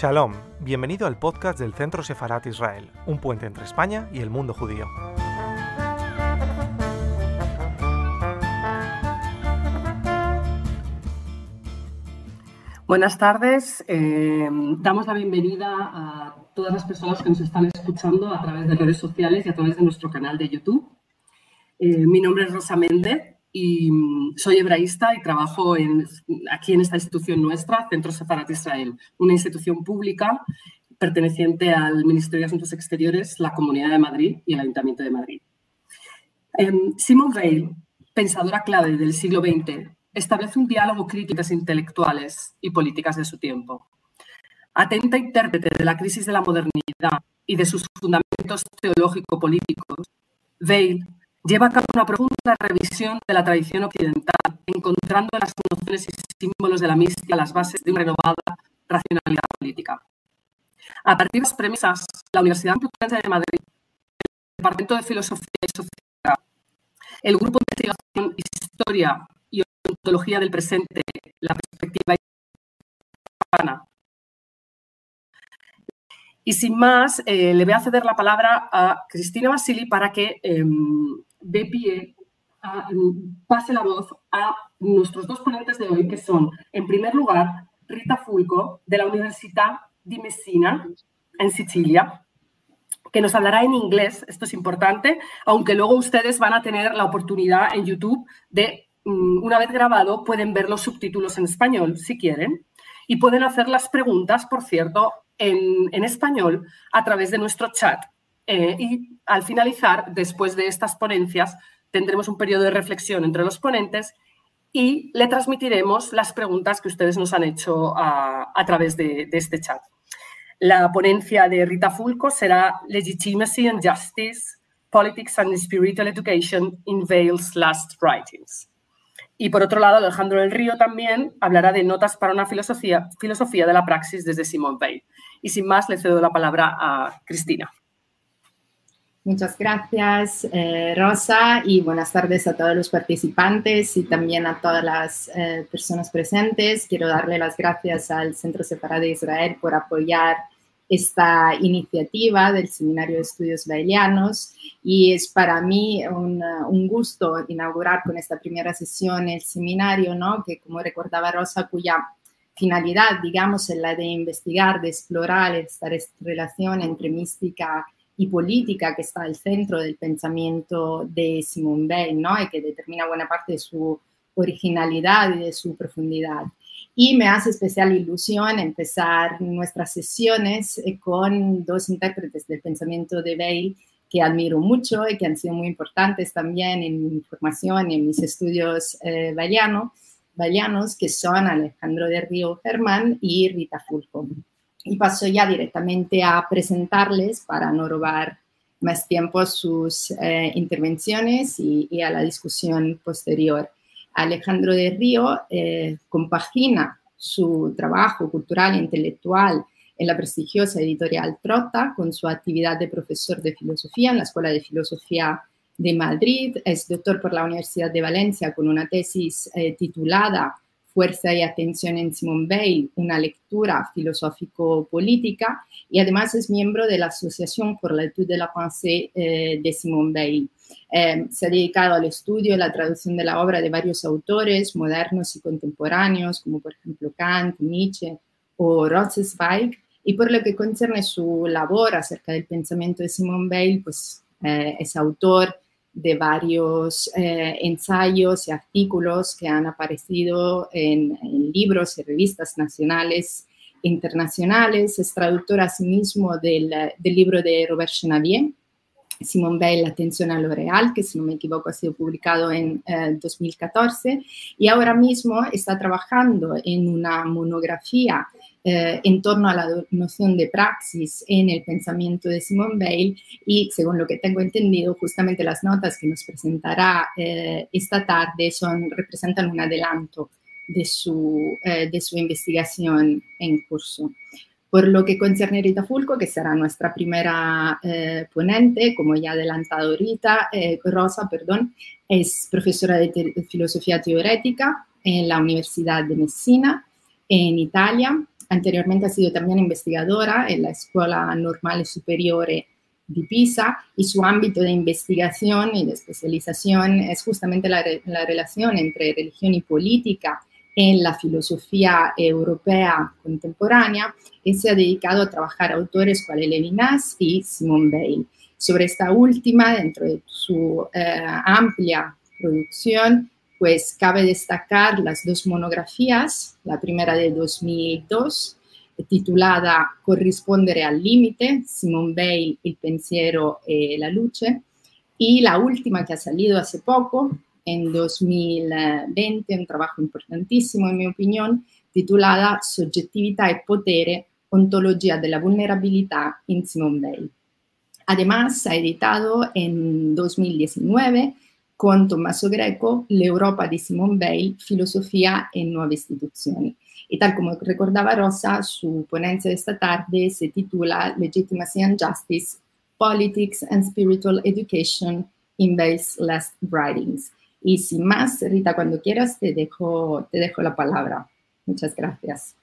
Shalom, bienvenido al podcast del Centro Sefarat Israel, un puente entre España y el mundo judío. Buenas tardes, eh, damos la bienvenida a todas las personas que nos están escuchando a través de redes sociales y a través de nuestro canal de YouTube. Eh, mi nombre es Rosa Méndez mm, soy hebraísta y trabajo aquí en esta institución nuestra, Centro Sefarat Israel, una institución pública perteneciente al Ministerio de Asuntos Exteriores, la Comunidad de Madrid y el Ayuntamiento de Madrid. Em, Simone Weil, pensadora clave del siglo XX, establece un diálogo crítico de intelectuales y políticas de su tiempo. Atenta intérprete de la crisis de la modernidad y de sus fundamentos teológico-políticos, Weil lleva a cabo una profunda revisión de la tradición occidental, encontrando en las nociones y símbolos de la mística las bases de una renovada racionalidad política. A partir de las premisas, la Universidad Complutense de Madrid, el Departamento de Filosofía y Sociedad, el Grupo de Investigación Historia y Ontología del Presente, la perspectiva hispana. Y sin más, eh, le voy a ceder la palabra a Cristina Basili para que eh, de pie pase la voz a nuestros dos ponentes de hoy, que son, en primer lugar, Rita Fulco, de la Universidad di Messina, en Sicilia, que nos hablará en inglés, esto es importante, aunque luego ustedes van a tener la oportunidad en YouTube de, mm, una vez grabado, pueden ver los subtítulos en español, si quieren, y pueden hacer las preguntas, por cierto, en, en español a través de nuestro chat eh, y al finalizar, después de estas ponencias, tendremos un periodo de reflexión entre los ponentes y le transmitiremos las preguntas que ustedes nos han hecho a, través de, este chat. La ponencia de Rita Fulco será Legitimacy and Justice, Politics and Spiritual Education in Vale's Last Writings. Y por otro lado, Alejandro del Río también hablará de notas para una filosofía, de la praxis desde Simone Weil. Y sin más, le cedo la palabra a Cristina. Muchas gracias, eh, Rosa, y buenas tardes a todos los participantes y también a todas las eh, personas presentes. Quiero darle las gracias al Centro Separado de Israel por apoyar esta iniciativa del Seminario de Estudios Bailianos y es para mí un, un, gusto inaugurar con esta primera sesión el seminario, ¿no? que como recordaba Rosa, cuya finalidad, digamos, es la de investigar, de explorar esta relación entre mística y política que está al centro del pensamiento de Simone Weil, ¿no? Y que determina buena parte de su originalidad y de su profundidad. Y me hace especial ilusión empezar nuestras sesiones eh, con dos intérpretes del pensamiento de Weil que admiro mucho y que han sido muy importantes también en mi formación y en mis estudios eh, que son Alejandro de Río Germán y Rita Fulco y paso ya directamente a presentarles para no robar más tiempo sus eh, intervenciones y, a la discusión posterior. Alejandro de Río eh, compagina su trabajo cultural e intelectual en la prestigiosa editorial Trota con su actividad de profesor de filosofía en la Escuela de Filosofía de Madrid. Es doctor por la Universidad de Valencia con una tesis eh, titulada Fuerza y Atención en Simone Weil, una lectura filosófico-política, y además es miembro de la Asociación por la Etude de la Pensée eh, de Simone Weil. Eh, se ha dedicado al estudio y la traducción de la obra de varios autores modernos y contemporáneos, como por ejemplo Kant, Nietzsche o Rosenzweig, y por lo que concierne su labor acerca del pensamiento de Simone Weil, pues eh, es autor de varios eh, ensayos y artículos que han aparecido en, libros y revistas nacionales e internacionales. Es traductor asimismo del, del libro de Robert Chenavier, Simone Weil, Atención a lo Real, que si no me equivoco ha sido publicado en 2014, eh, y ahora mismo está trabajando en una monografía eh, en torno a la noción de praxis en el pensamiento de Simone Weil y según lo que tengo entendido, justamente las notas que nos presentará eh, esta tarde son, representan un adelanto de su, eh, de su investigación en curso. Por lo que concierne a Rita Fulco, que será nuestra primera ponente, como ya adelantado Rita, Rosa, perdón, es profesora de filosofía teórica en la Universidad de Messina, en Italia, Anteriormente ha sido también investigadora en la Escuela Normal Superiore de Pisa y su ámbito de investigación y de especialización es justamente la, la relación entre religión y política en la filosofía europea contemporánea y se ha dedicado a trabajar autores como Levinas y Simone Weil. Sobre esta última, dentro de su eh, amplia producción, pues cabe destacar las dos monografías, la primera de 2002, titulada Corrispondere al límite, Simone Weil, Il pensiero e la luce, y la última que ha salido hace poco, en 2020, un trabajo importantísimo en mi opinión, titulada Soggettività e potere, ontología de la vulnerabilidad in Simone Weil. Además, ha editado en 2019 con Tommaso Greco L'Europa di Simone Weil, Filosofía en Nuove Istituzioni. Y tal como recordaba Rosa, su ponencia de esta tarde se titula Legitimacy and Justice, Politics and Spiritual Education in Weil's Last Writings. Y sin más, Rita, cuando quieras, te dejo, te dejo la palabra. Muchas gracias.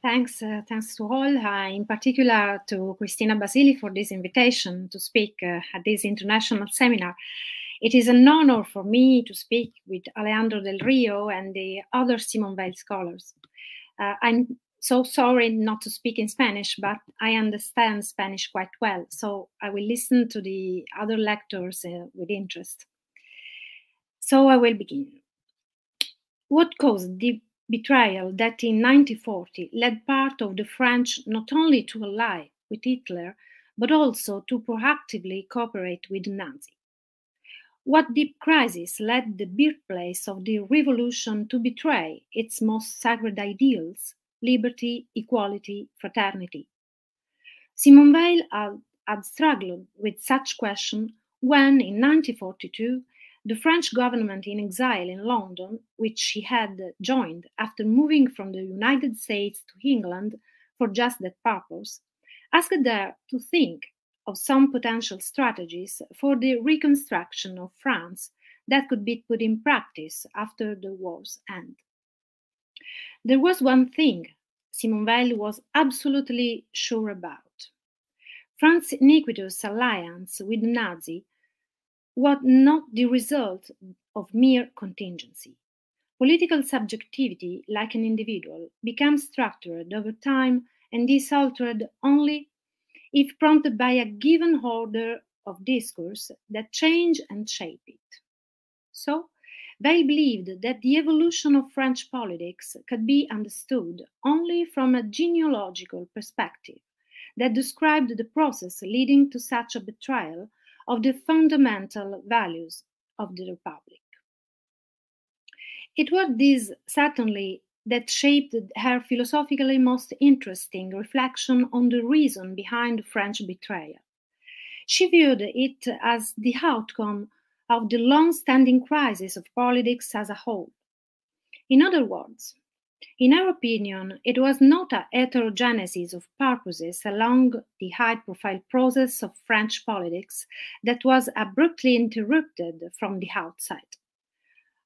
Thanks, uh, thanks to all, uh, in particular to Cristina Basili for this invitation to speak uh, at this international seminar. It is an honor for me to speak with Alejandro Del Rio and the other Simon Weil scholars. Uh, I'm so sorry not to speak in Spanish, but I understand Spanish quite well, so I will listen to the other lectures uh, with interest. So I will begin. What caused the betrayal that in 1940 led part of the French not only to ally with Hitler, but also to proactively cooperate with the Nazi. What deep crisis led the birthplace of the revolution to betray its most sacred ideals liberty, equality, fraternity? Simone Weil had, had struggled with such question when, in 1942, the French government in exile in London, which she had joined after moving from the United States to England for just that purpose, asked her to think of some potential strategies for the reconstruction of France that could be put in practice after the war's end. There was one thing Simone Weil was absolutely sure about. France's iniquitous alliance with the Nazi was not the result of mere contingency. Political subjectivity, like an individual, becomes structured over time and is altered only if prompted by a given order of discourse that change and shape it. So, they believed that the evolution of French politics could be understood only from a genealogical perspective that described the process leading to such a betrayal of the fundamental values of the Republic. It was this, certainly, that shaped her philosophically most interesting reflection on the reason behind the French betrayal. She viewed it as the outcome of the long standing crisis of politics as a whole. In other words, in our opinion, it was not a heterogenesis of purposes along the high profile process of French politics that was abruptly interrupted from the outside.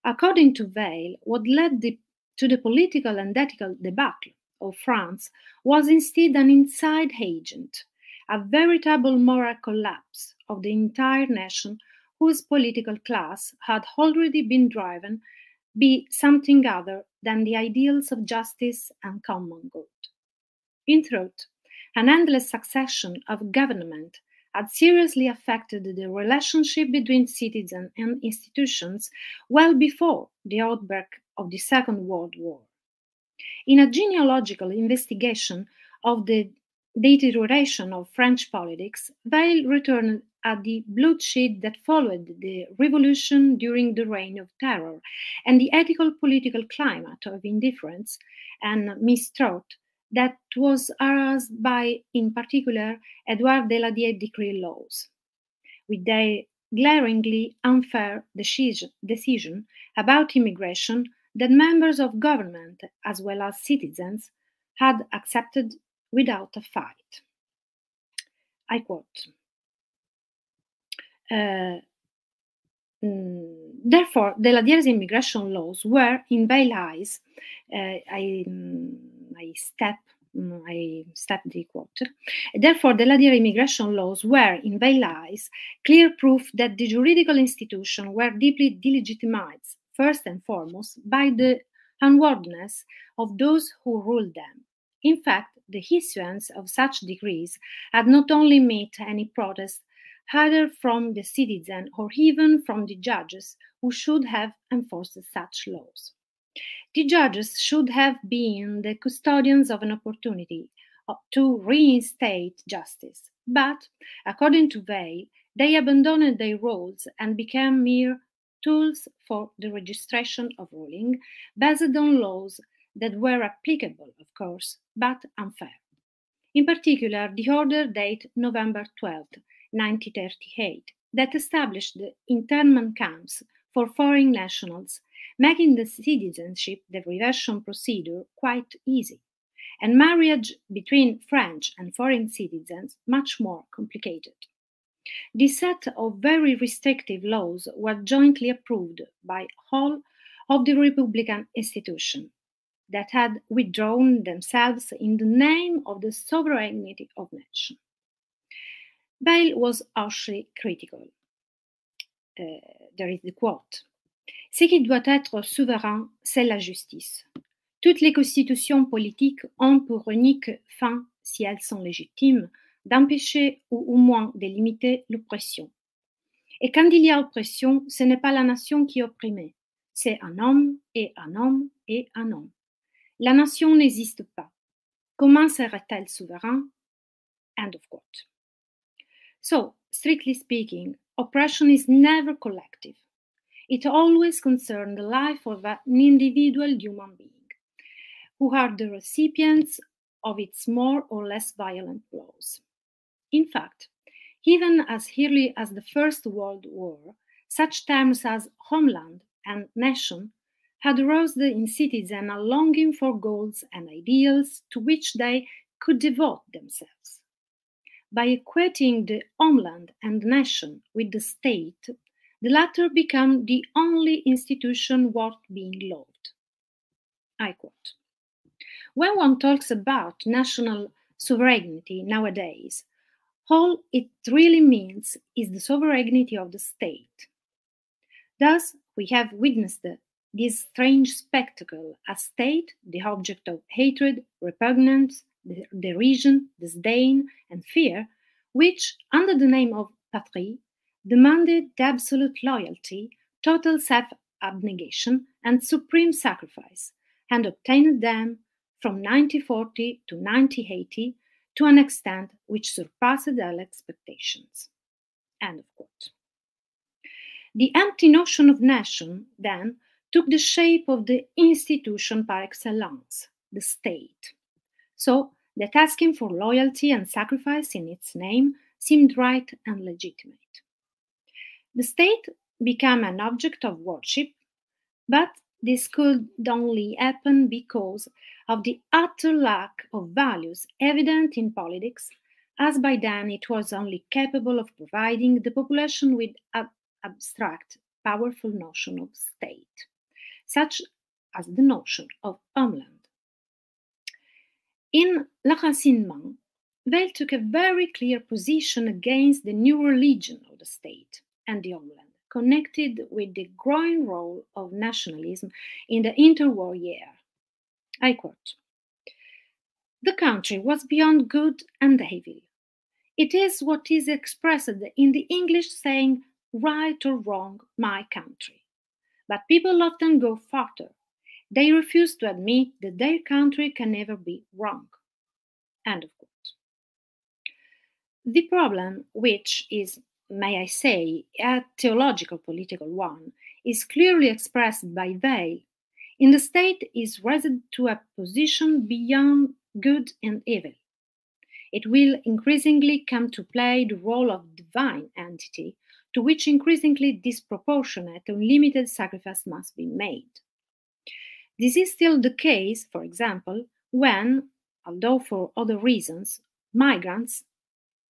According to Weil, what led the, to the political and ethical debacle of France was instead an inside agent, a veritable moral collapse of the entire nation whose political class had already been driven be something other than the ideals of justice and common good. In truth, an endless succession of government had seriously affected the relationship between citizens and institutions well before the outbreak of the Second World War. In a genealogical investigation of the deterioration of French politics, Weil returned at the bloodshed that followed the revolution during the reign of terror and the ethical political climate of indifference and mistrust that was aroused by, in particular, Edouard Deladier decree laws. With their glaringly unfair decision, decision about immigration that members of government as well as citizens had accepted without a fight. I quote uh, mm, therefore, the Ladier's immigration laws were, in Bail eyes, uh, I, um, I step mm, I step the quote. Therefore, the Ladir immigration laws were, in Veil eyes, clear proof that the juridical institutions were deeply delegitimized, first and foremost, by the unworthiness of those who ruled them. In fact, the issuance of such decrees had not only met any protest either from the citizen or even from the judges who should have enforced such laws. The judges should have been the custodians of an opportunity uh, to reinstate justice, but, according to Veil, they abandoned their roles and became mere tools for the registration of ruling based on laws that were applicable, of course, but unfair. In particular, the order dated November 12, 1938, that established the internment camps for foreign nationals, making the citizenship derivation procedure quite easy, and marriage between French and foreign citizens much more complicated. This set of very restrictive laws were jointly approved by all of the Republican institutions that had withdrawn themselves in the name of the sovereignty of nations. Veil was harshly critical. Uh, there is the quote. Ce qui doit être souverain, c'est la justice. Toutes les constitutions politiques ont pour unique fin, si elles sont légitimes, d'empêcher ou au moins de limiter l'oppression. Et quand il y a oppression, ce n'est pas la nation qui est opprimée, c'est un homme et un homme et un homme. La nation n'existe pas. Comment serait-elle souverain? End of quote. So, strictly speaking, oppression is never collective. It always concerns the life of an individual human being, who are the recipients of its more or less violent blows. In fact, even as early as the First World War, such terms as homeland and nation had aroused in citizens a longing for goals and ideals to which they could devote themselves. By equating the homeland and nation with the state, the latter became the only institution worth being loved. I quote When one talks about national sovereignty nowadays, all it really means is the sovereignty of the state. Thus, we have witnessed this strange spectacle a state, the object of hatred, repugnance, derision, disdain, and fear, which, under the name of patrie, demanded absolute loyalty, total self abnegation, and supreme sacrifice, and obtained them from 1940 to 1980 to an extent which surpassed all expectations. End of quote. The empty notion of nation, then, took the shape of the institution par excellence, the state. So that asking for loyalty and sacrifice in its name seemed right and legitimate. The state became an object of worship, but this could only happen because of the utter lack of values evident in politics, as by then it was only capable of providing the population with an abstract, powerful notion of state, such as the notion of homeland. In L'Enracinement, Veil took a very clear position against the new religion of the state and the homeland, connected with the growing role of nationalism in the interwar year. I quote The country was beyond good and evil. It is what is expressed in the English saying, right or wrong, my country. But people often go farther. They refuse to admit that their country can never be wrong. End of quote. The problem, which is may I say, a theological political one, is clearly expressed by Veil, in the state is raised to a position beyond good and evil. It will increasingly come to play the role of divine entity, to which increasingly disproportionate and limited sacrifice must be made. This is still the case, for example, when, although for other reasons, migrants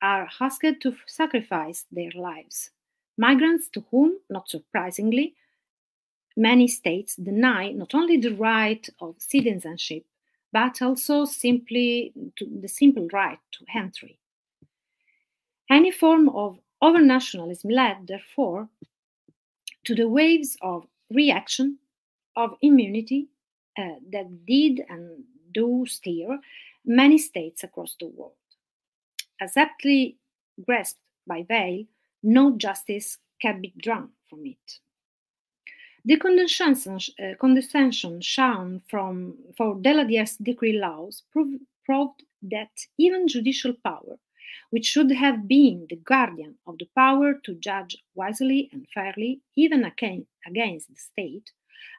are asked to sacrifice their lives. Migrants to whom, not surprisingly, many states deny not only the right of citizenship, but also simply the simple right to entry. Any form of overnationalism led, therefore, to the waves of reaction, of immunity uh, that did and do steer many states across the world. As aptly grasped by Veil, no justice can be drawn from it. The condescension, uh, condescension shown from, for Deladier's decree laws prove, proved that even judicial power, which should have been the guardian of the power to judge wisely and fairly, even against the state,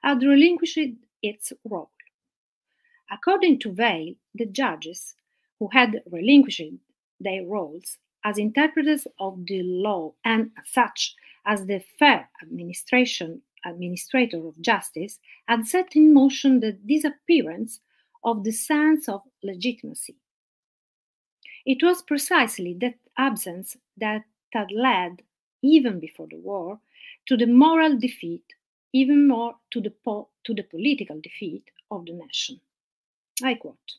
had relinquished its role. According to Veil, the judges who had relinquished their roles as interpreters of the law and as such as the fair administration administrator of justice had set in motion the disappearance of the sense of legitimacy. It was precisely that absence that had led, even before the war, to the moral defeat, even more to the, to the political defeat of the nation. I quote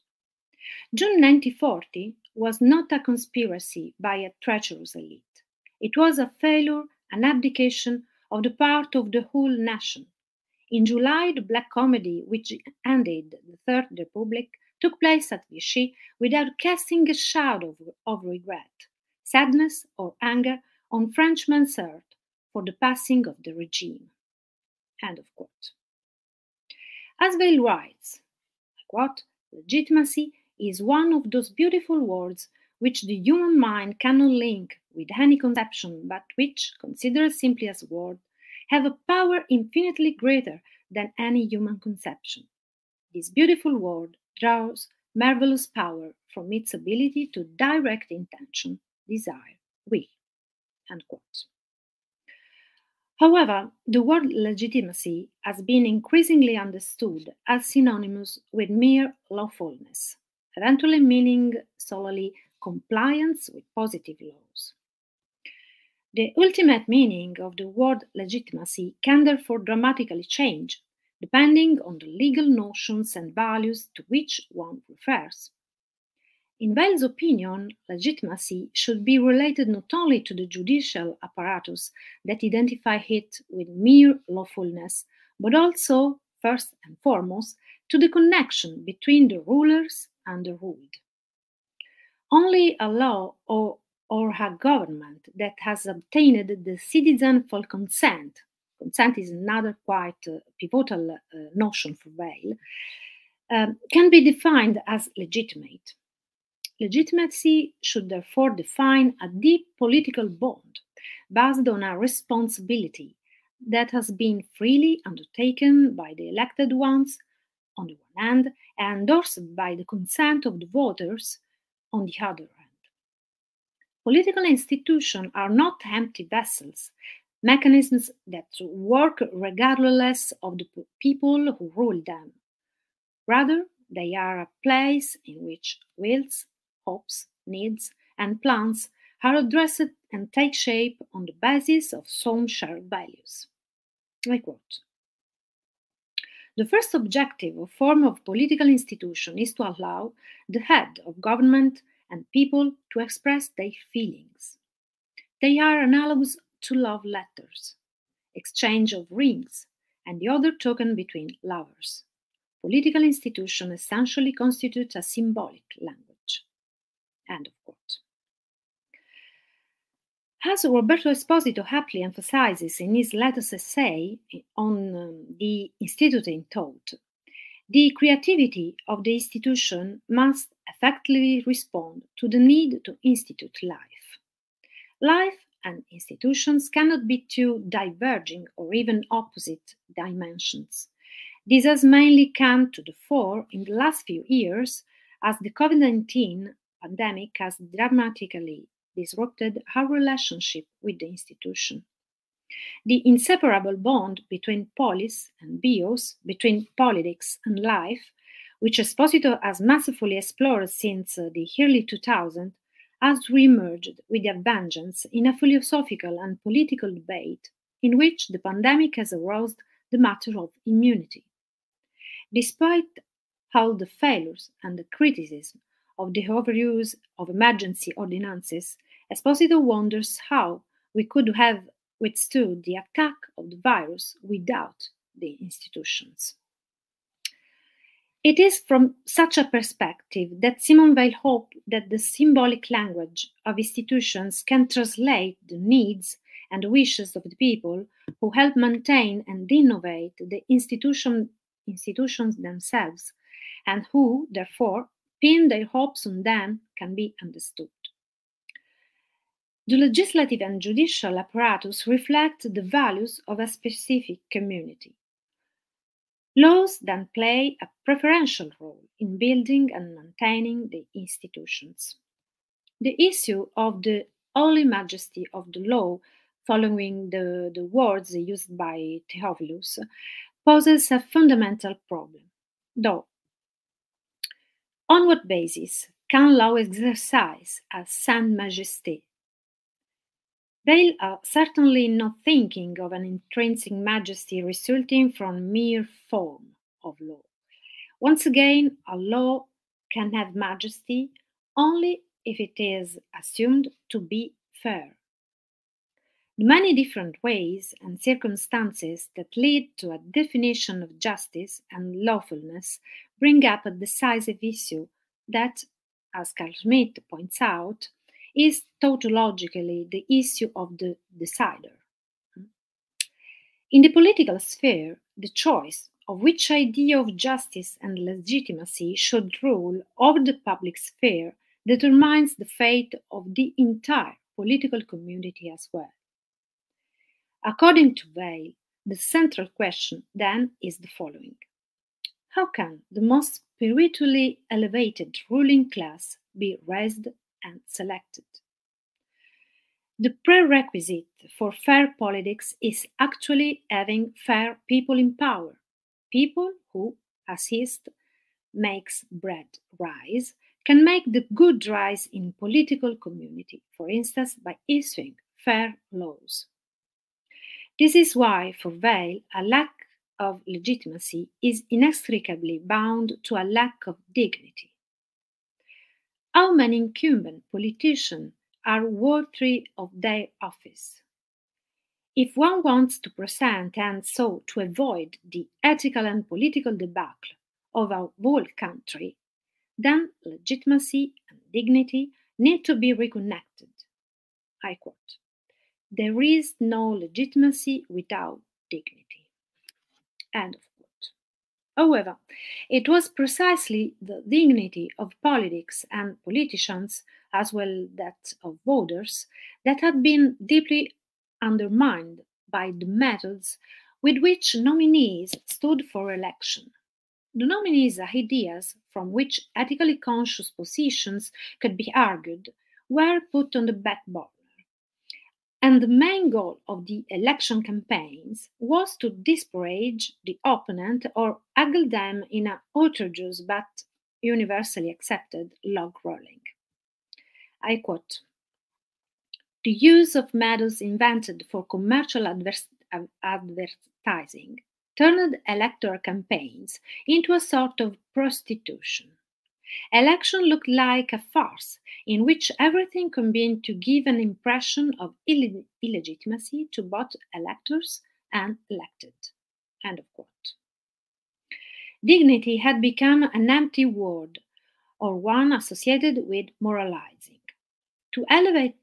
June 1940 was not a conspiracy by a treacherous elite. It was a failure, an abdication of the part of the whole nation. In July, the black comedy, which ended the Third Republic, took place at Vichy without casting a shadow of regret, sadness, or anger on Frenchmen's heart for the passing of the regime. End of quote. Writes, quote, legitimacy is one of those beautiful words which the human mind cannot link with any conception, but which, considered simply as word, have a power infinitely greater than any human conception. This beautiful word draws marvelous power from its ability to direct intention, desire, will. However, the word legitimacy has been increasingly understood as synonymous with mere lawfulness, eventually meaning solely compliance with positive laws. The ultimate meaning of the word legitimacy can therefore dramatically change depending on the legal notions and values to which one refers. In Veil's opinion, legitimacy should be related not only to the judicial apparatus that identify it with mere lawfulness, but also, first and foremost, to the connection between the rulers and the ruled. Only a law or or a government that has obtained the citizen full consent, consent is another quite uh, pivotal uh, notion for Veil, um, can be defined as legitimate. Legitimacy should therefore define a deep political bond based on a responsibility that has been freely undertaken by the elected ones on the one hand and endorsed by the consent of the voters on the other hand. Political institutions are not empty vessels, mechanisms that work regardless of the people who rule them. Rather, they are a place in which wills, hopes, needs, and plans are addressed and take shape on the basis of some shared values. I quote The first objective or form of political institution is to allow the head of government and people to express their feelings. They are analogous to love letters, exchange of rings, and the other token between lovers. Political institutions essentially constitute a symbolic language. End of quote. As Roberto Esposito aptly emphasizes in his latest essay on um, the Institute in Thought, the creativity of the institution must effectively respond to the need to institute life. Life and institutions cannot be two diverging or even opposite dimensions. This has mainly come to the fore in the last few years as the COVID 19 pandemic has dramatically disrupted our relationship with the institution the inseparable bond between polis and bios, between politics and life, which Esposito has masterfully explored since uh, the early 2000s, has reemerged with a vengeance in a philosophical and political debate in which the pandemic has aroused the matter of immunity. Despite all the failures and the criticism of the overuse of emergency ordinances, Esposito wonders how we could have withstood the attack of the virus without the institutions. It is from such a perspective that Simone Weil hoped that the symbolic language of institutions can translate the needs and wishes of the people who help maintain and innovate the institution, institutions themselves, and who, therefore, pin their hopes on them can be understood. The legislative and judicial apparatus reflect the values of a specific community. Laws then play a preferential role in building and maintaining the institutions. The issue of the holy majesty of the law, following the, the words used by Theophilus, poses a fundamental problem. Though, on what basis can law exercise a sainte majesté they are certainly not thinking of an intrinsic majesty resulting from mere form of law. Once again, a law can have majesty only if it is assumed to be fair. Many different ways and circumstances that lead to a definition of justice and lawfulness bring up a decisive issue that, as Carl Schmitt points out, is tautologically the issue of the decider. In the political sphere, the choice of which idea of justice and legitimacy should rule over the public sphere determines the fate of the entire political community as well. According to Weil, the central question then is the following How can the most spiritually elevated ruling class be raised and selected. The prerequisite for fair politics is actually having fair people in power, people who, as yeast makes bread rise, can make the good rise in political community, for instance, by issuing fair laws. This is why, for Weil, a lack of legitimacy is inextricably bound to a lack of dignity. How many incumbent politicians are worthy of their office? If one wants to present and so to avoid the ethical and political debacle of our whole country, then legitimacy and dignity need to be reconnected. I quote There is no legitimacy without dignity. End of quote. However, it was precisely the dignity of politics and politicians, as well that of voters, that had been deeply undermined by the methods with which nominees stood for election. The nominees' ideas, from which ethically conscious positions could be argued, were put on the back burner and the main goal of the election campaigns was to disparage the opponent or haggle them in an outrageous but universally accepted log rolling. I quote The use of methods invented for commercial adver- advertising turned electoral campaigns into a sort of prostitution. Election looked like a farce in which everything combined to give an impression of Ill- illegitimacy to both electors and elected. End of quote. Dignity had become an empty word or one associated with moralizing. To elevate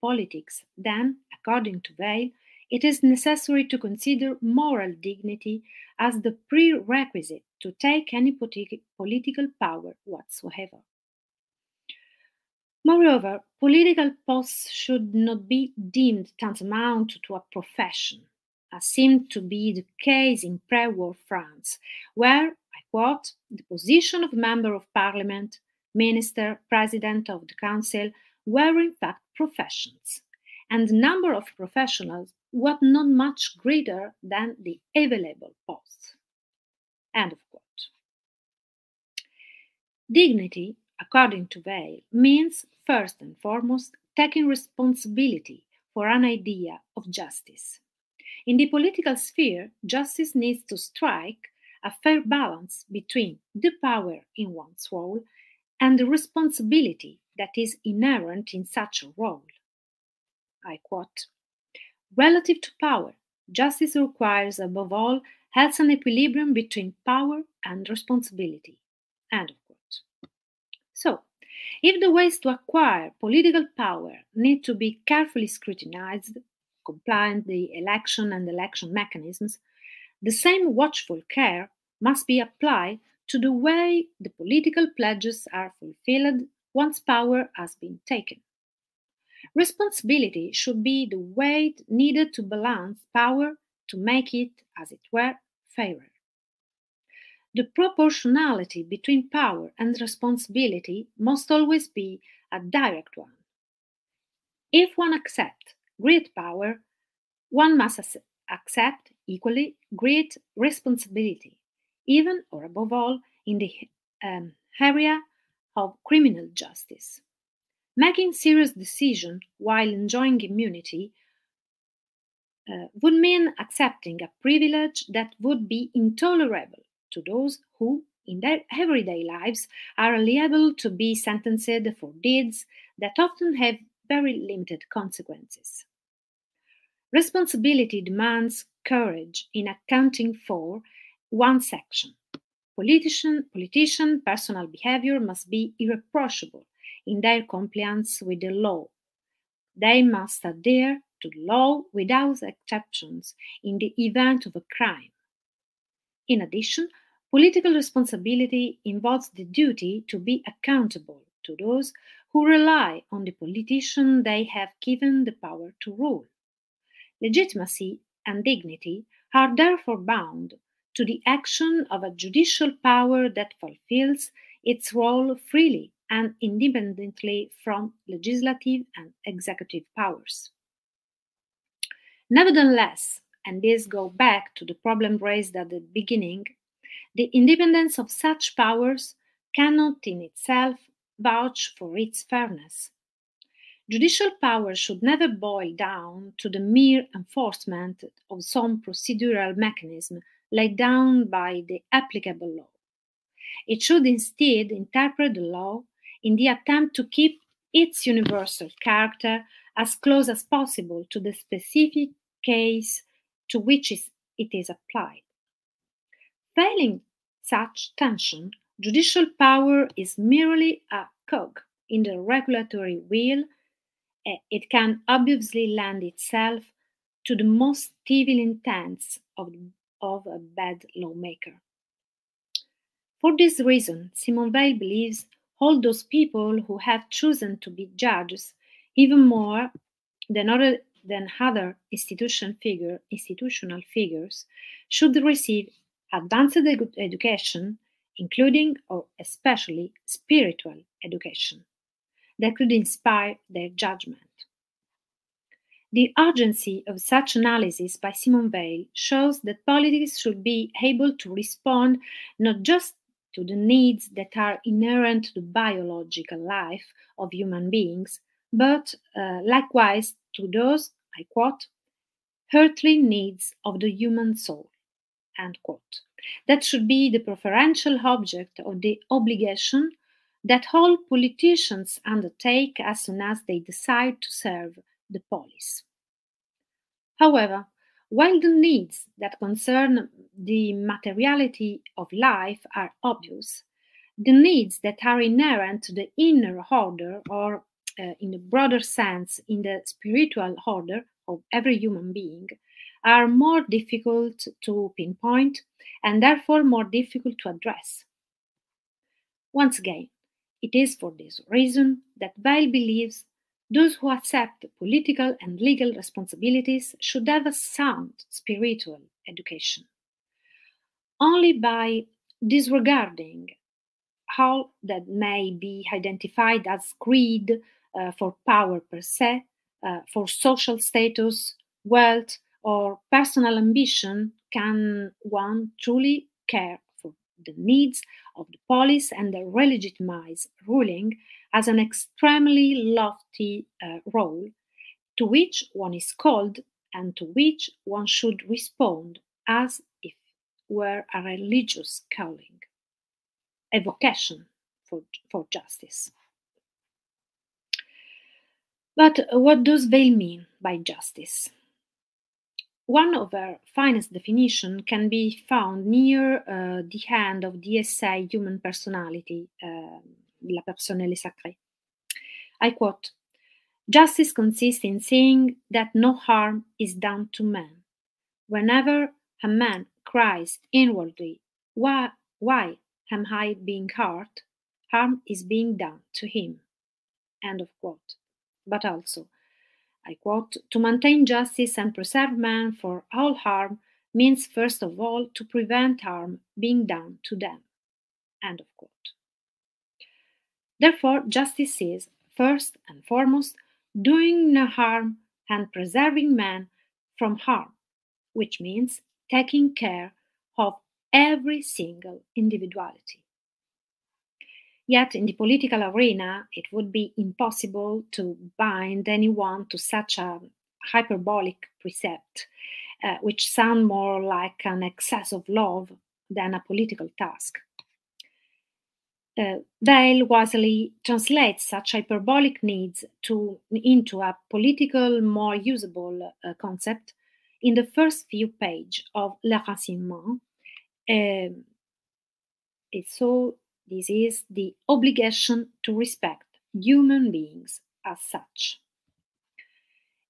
politics, then, according to Weil, it is necessary to consider moral dignity as the prerequisite to take any politi- political power whatsoever. Moreover, political posts should not be deemed tantamount to a profession, as seemed to be the case in pre war France, where, I quote, the position of member of parliament, minister, president of the council were in fact professions, and the number of professionals was not much greater than the available posts. End of quote. Dignity, according to Weil, means first and foremost taking responsibility for an idea of justice. In the political sphere, justice needs to strike a fair balance between the power in one's role and the responsibility that is inherent in such a role. I quote Relative to power, justice requires, above all, has an equilibrium between power and responsibility. End of quote. So, if the ways to acquire political power need to be carefully scrutinized, compliant the election and election mechanisms, the same watchful care must be applied to the way the political pledges are fulfilled once power has been taken. Responsibility should be the weight needed to balance power to make it, as it were, fairer. The proportionality between power and responsibility must always be a direct one. If one accepts great power, one must accept equally great responsibility, even or above all in the um, area of criminal justice. Making serious decisions while enjoying immunity uh, would mean accepting a privilege that would be intolerable to those who, in their everyday lives, are liable to be sentenced for deeds that often have very limited consequences. Responsibility demands courage in accounting for one section. Politician, politician personal behavior must be irreproachable in their compliance with the law. They must adhere to law without exceptions in the event of a crime. In addition, political responsibility involves the duty to be accountable to those who rely on the politician they have given the power to rule. Legitimacy and dignity are therefore bound to the action of a judicial power that fulfills its role freely and independently from legislative and executive powers. Nevertheless, and this goes back to the problem raised at the beginning, the independence of such powers cannot in itself vouch for its fairness. Judicial power should never boil down to the mere enforcement of some procedural mechanism laid down by the applicable law. It should instead interpret the law in the attempt to keep its universal character as close as possible to the specific case to which it is applied. Failing such tension, judicial power is merely a cog in the regulatory wheel. Eh, it can obviously lend itself to the most evil intents of, of a bad lawmaker. For this reason, Simone Weil believes all those people who have chosen to be judges, even more than other, than other institution figure, institutional figures, should receive advanced ed- education, including or especially spiritual education, that could inspire their judgment. The urgency of such analysis by Simone Weil shows that politics should be able to respond not just to the needs that are inherent to the biological life of human beings, but uh, likewise to those, I quote, earthly needs of the human soul, end quote. That should be the preferential object of the obligation that all politicians undertake as soon as they decide to serve the polis. However, while the needs that concern the materiality of life are obvious, the needs that are inherent to the inner order, or uh, in a broader sense, in the spiritual order of every human being, are more difficult to pinpoint and therefore more difficult to address. Once again, it is for this reason that Weil believes those who accept political and legal responsibilities should have a sound spiritual education. Only by disregarding all that may be identified as greed uh, for power per se, uh, for social status, wealth, or personal ambition can one truly care the needs of the police and the legitimize ruling as an extremely lofty uh, role to which one is called and to which one should respond as if were a religious calling, a vocation for, for justice. But what does Veil mean by justice? One of her finest definitions can be found near uh, the end of the essay Human Personality, uh, La Personnelle Sacrée. I quote Justice consists in seeing that no harm is done to man. Whenever a man cries inwardly, Why, why am I being hurt? harm is being done to him. End of quote. But also, I quote, to maintain justice and preserve man for all harm means first of all to prevent harm being done to them. End of quote. Therefore, justice is, first and foremost, doing no harm and preserving man from harm, which means taking care of every single individuality. Yet, in the political arena, it would be impossible to bind anyone to such a hyperbolic precept, uh, which sound more like an excess of love than a political task. Uh, Veil wisely translates such hyperbolic needs to, into a political, more usable uh, concept in the first few pages of Le Racinement. Uh, it's so this is the obligation to respect human beings as such.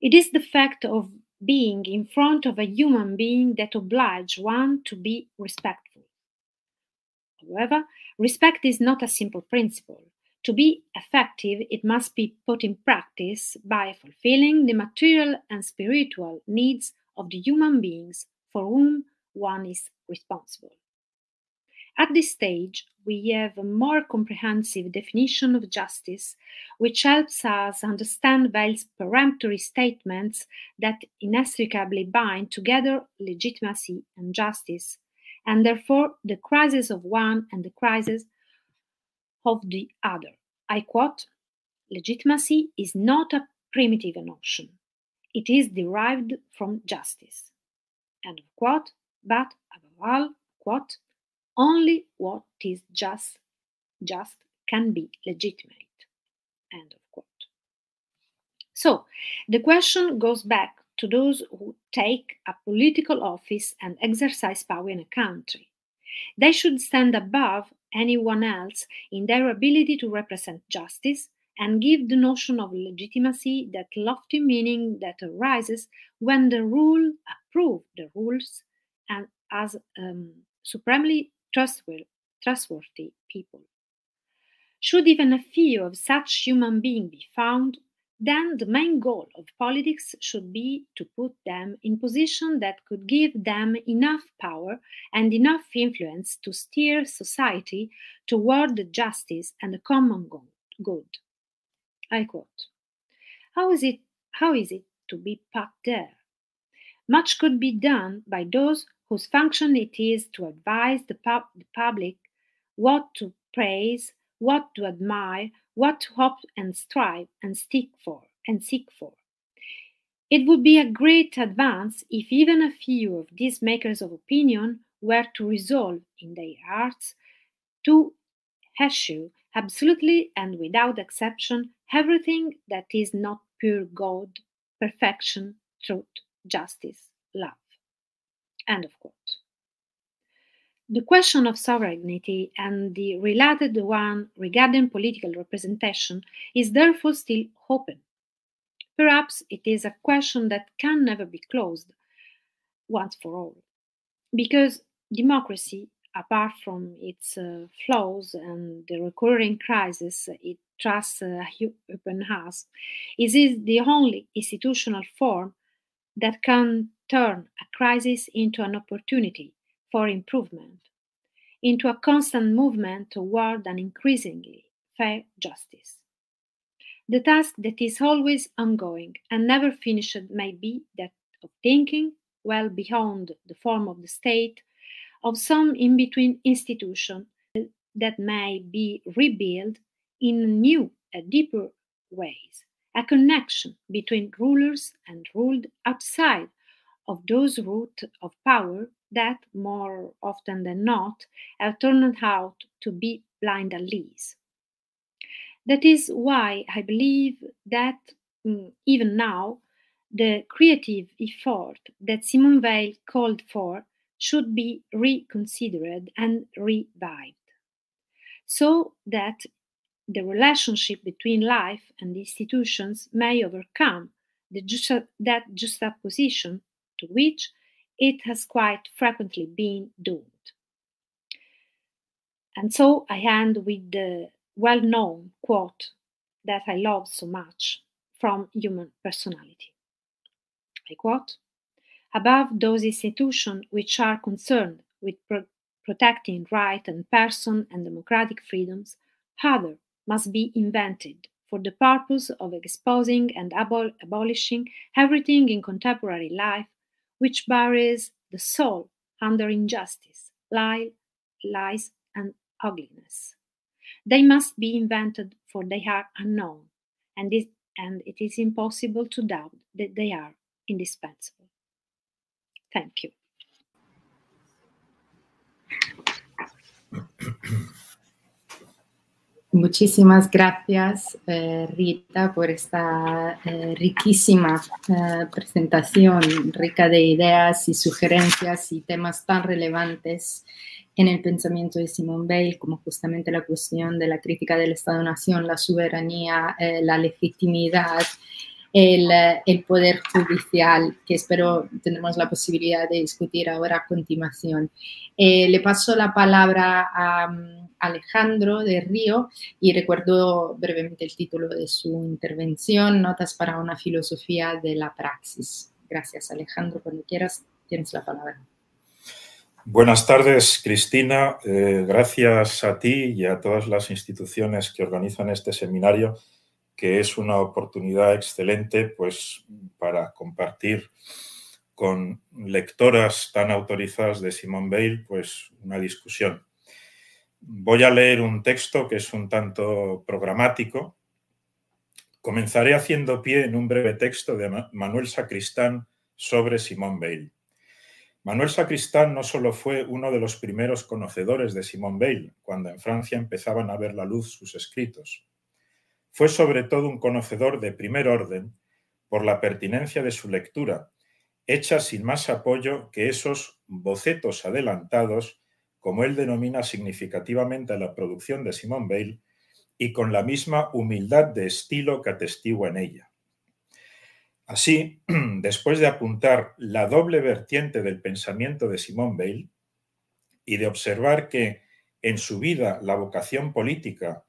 It is the fact of being in front of a human being that obliges one to be respectful. However, respect is not a simple principle. To be effective, it must be put in practice by fulfilling the material and spiritual needs of the human beings for whom one is responsible. At this stage, we have a more comprehensive definition of justice, which helps us understand Veil's peremptory statements that inextricably bind together legitimacy and justice, and therefore the crisis of one and the crisis of the other. I quote Legitimacy is not a primitive notion, it is derived from justice. End of quote, but above all, quote, only what is just just can be legitimate. End of quote. So the question goes back to those who take a political office and exercise power in a country. They should stand above anyone else in their ability to represent justice and give the notion of legitimacy that lofty meaning that arises when the rule approve the rules and as um, supremely trustworthy, people. Should even a few of such human beings be found, then the main goal of politics should be to put them in position that could give them enough power and enough influence to steer society toward the justice and the common good. I quote How is it how is it to be put there? Much could be done by those whose function it is to advise the, pub- the public what to praise, what to admire, what to hope and strive and stick for and seek for. It would be a great advance if even a few of these makers of opinion were to resolve in their hearts to eschew absolutely and without exception everything that is not pure God, perfection, truth, justice, love. End of quote. The question of sovereignty and the related one regarding political representation is therefore still open. Perhaps it is a question that can never be closed once for all, because democracy, apart from its uh, flaws and the recurring crises it thrusts uh, us, is the only institutional form that can turn a crisis into an opportunity for improvement, into a constant movement toward an increasingly fair justice. The task that is always ongoing and never finished may be that of thinking well beyond the form of the state of some in between institution that may be rebuilt in new and deeper ways a connection between rulers and ruled outside of those roots of power that, more often than not, have turned out to be blind allies. That is why I believe that mm, even now, the creative effort that Simone Weil called for should be reconsidered and revived so that the relationship between life and institutions may overcome justa- that juxtaposition to which it has quite frequently been doomed. And so I end with the well known quote that I love so much from Human Personality. I quote Above those institutions which are concerned with pro- protecting right and person and democratic freedoms, other must be invented for the purpose of exposing and abol- abolishing everything in contemporary life which buries the soul under injustice, lie, lies, and ugliness. They must be invented, for they are unknown, and it, and it is impossible to doubt that they are indispensable. Thank you. Muchísimas gracias, eh, Rita, por esta eh, riquísima eh, presentación, rica de ideas y sugerencias y temas tan relevantes en el pensamiento de Simone Weil, como justamente la cuestión de la crítica del Estado-Nación, la soberanía, la legitimidad, el, poder judicial, que espero tendremos la posibilidad de discutir ahora a continuación. le paso la palabra a um, Alejandro de Río y recuerdo brevemente el título de su intervención, Notas para una filosofía de la praxis. Gracias, Alejandro. Cuando quieras, tienes la palabra. Buenas tardes, Cristina. Eh, gracias a ti y a todas las instituciones que organizan este seminario, que es una oportunidad excelente pues, para compartir con lectoras tan autorizadas de Simone Weil pues, una discusión. Voy a leer un texto que es un tanto programático. Comenzaré haciendo pie en un breve texto de Manuel Sacristán sobre Simone Weil. Manuel Sacristán no solo fue uno de los primeros conocedores de Simone Weil, cuando en Francia empezaban a ver la luz sus escritos. Fue sobre todo un conocedor de primer orden por la pertinencia de su lectura, hecha sin más apoyo que esos bocetos adelantados como él denomina significativamente a la producción de Simone Weil, y con la misma humildad de estilo que atestigua en ella. Así, después de apuntar la doble vertiente del pensamiento de Simone Weil y de observar que en su vida la vocación política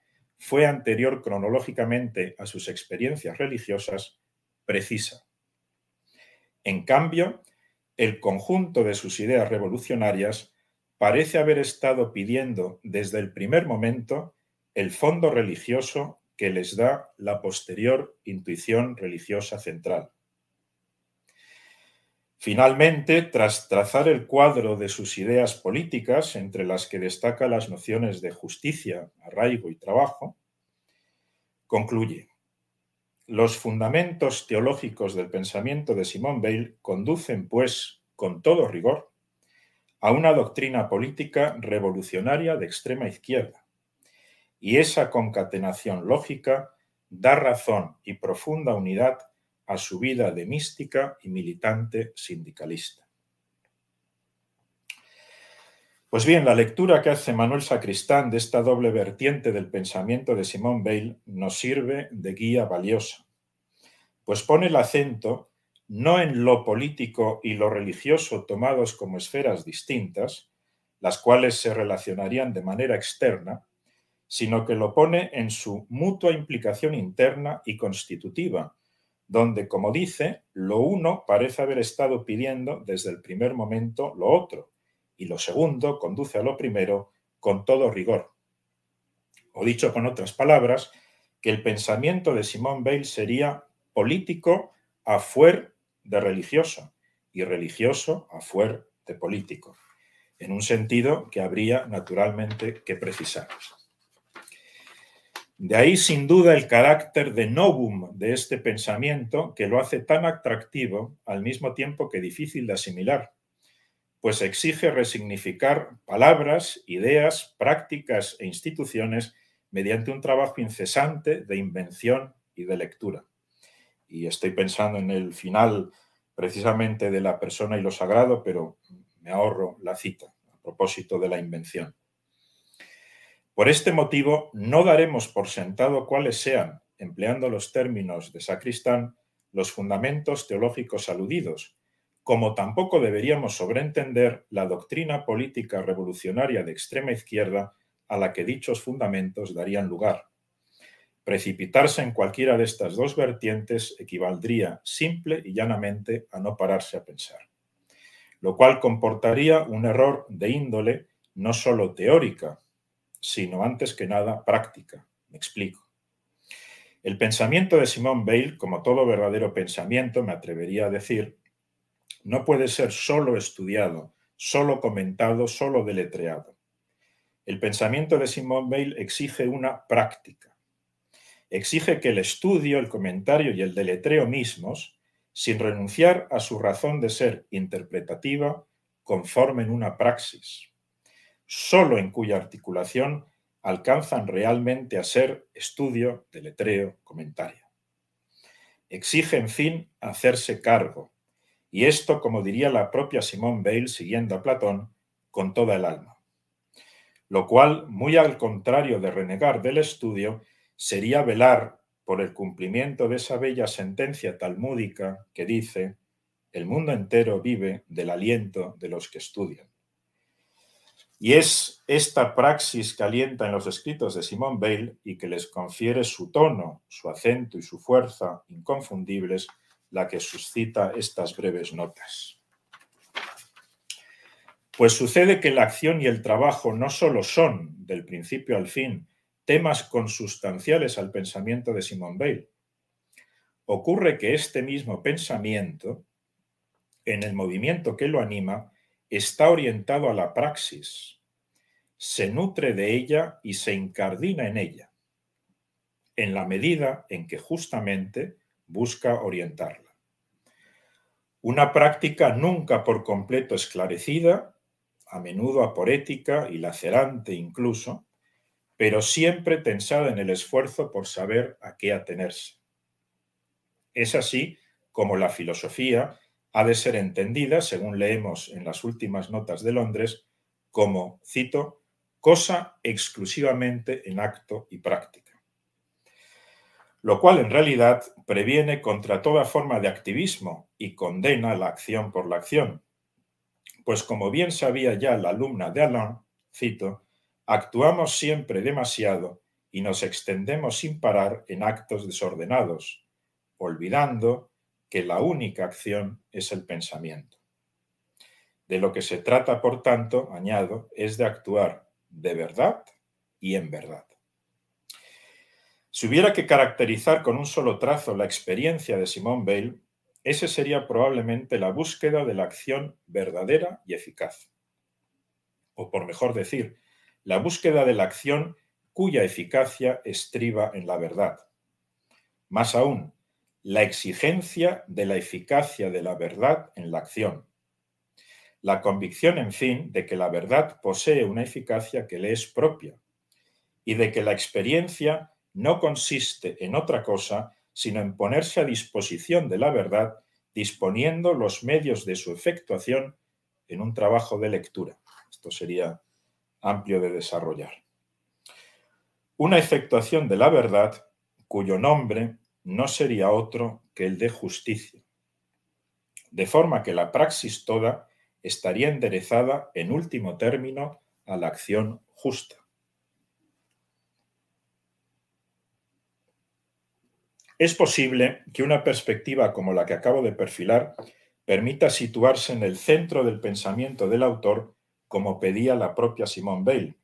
fue anterior cronológicamente a sus experiencias religiosas, precisa. En cambio, el conjunto de sus ideas revolucionarias parece haber estado pidiendo desde el primer momento el fondo religioso que les da la posterior intuición religiosa central. Finalmente, tras trazar el cuadro de sus ideas políticas, entre las que destaca las nociones de justicia, arraigo y trabajo, concluye, los fundamentos teológicos del pensamiento de Simón Weil conducen, pues, con todo rigor, a una doctrina política revolucionaria de extrema izquierda. Y esa concatenación lógica da razón y profunda unidad a su vida de mística y militante sindicalista. Pues bien, la lectura que hace Manuel Sacristán de esta doble vertiente del pensamiento de Simón Weil nos sirve de guía valiosa, pues pone el acento no en lo político y lo religioso tomados como esferas distintas, las cuales se relacionarían de manera externa, sino que lo pone en su mutua implicación interna y constitutiva, donde, como dice, lo uno parece haber estado pidiendo desde el primer momento lo otro, y lo segundo conduce a lo primero con todo rigor. O dicho con otras palabras, que el pensamiento de Simón Bale sería político a fuer de religioso y religioso a fuer de político, en un sentido que habría naturalmente que precisar. De ahí, sin duda, el carácter de novum de este pensamiento que lo hace tan atractivo al mismo tiempo que difícil de asimilar, pues exige resignificar palabras, ideas, prácticas e instituciones mediante un trabajo incesante de invención y de lectura. Y estoy pensando en el final precisamente de la persona y lo sagrado, pero me ahorro la cita a propósito de la invención. Por este motivo, no daremos por sentado cuáles sean, empleando los términos de sacristán, los fundamentos teológicos aludidos, como tampoco deberíamos sobreentender la doctrina política revolucionaria de extrema izquierda a la que dichos fundamentos darían lugar. Precipitarse en cualquiera de estas dos vertientes equivaldría simple y llanamente a no pararse a pensar, lo cual comportaría un error de índole no solo teórica, sino antes que nada práctica. Me explico. El pensamiento de Simone Bale, como todo verdadero pensamiento, me atrevería a decir, no puede ser solo estudiado, solo comentado, solo deletreado. El pensamiento de Simone Bale exige una práctica. Exige que el estudio, el comentario y el deletreo mismos, sin renunciar a su razón de ser interpretativa, conformen una praxis, solo en cuya articulación alcanzan realmente a ser estudio, deletreo, comentario. Exige, en fin, hacerse cargo, y esto, como diría la propia Simone Bale siguiendo a Platón, con toda el alma. Lo cual, muy al contrario de renegar del estudio, sería velar por el cumplimiento de esa bella sentencia talmúdica que dice, el mundo entero vive del aliento de los que estudian. Y es esta praxis que alienta en los escritos de Simone Bale y que les confiere su tono, su acento y su fuerza inconfundibles la que suscita estas breves notas. Pues sucede que la acción y el trabajo no solo son, del principio al fin, temas consustanciales al pensamiento de Simone Bale. Ocurre que este mismo pensamiento, en el movimiento que lo anima, está orientado a la praxis, se nutre de ella y se incardina en ella, en la medida en que justamente busca orientarla. Una práctica nunca por completo esclarecida, a menudo aporética y lacerante incluso, pero siempre tensada en el esfuerzo por saber a qué atenerse. Es así como la filosofía ha de ser entendida, según leemos en las últimas notas de Londres, como, cito, cosa exclusivamente en acto y práctica lo cual en realidad previene contra toda forma de activismo y condena la acción por la acción. Pues como bien sabía ya la alumna de Alain, cito, actuamos siempre demasiado y nos extendemos sin parar en actos desordenados, olvidando que la única acción es el pensamiento. De lo que se trata, por tanto, añado, es de actuar de verdad y en verdad. Si hubiera que caracterizar con un solo trazo la experiencia de Simone Bale, ese sería probablemente la búsqueda de la acción verdadera y eficaz. O por mejor decir, la búsqueda de la acción cuya eficacia estriba en la verdad. Más aún, la exigencia de la eficacia de la verdad en la acción. La convicción, en fin, de que la verdad posee una eficacia que le es propia y de que la experiencia no consiste en otra cosa sino en ponerse a disposición de la verdad, disponiendo los medios de su efectuación en un trabajo de lectura. Esto sería amplio de desarrollar. Una efectuación de la verdad cuyo nombre no sería otro que el de justicia, de forma que la praxis toda estaría enderezada en último término a la acción justa. Es posible que una perspectiva como la que acabo de perfilar permita situarse en el centro del pensamiento del autor como pedía la propia Simone Bale.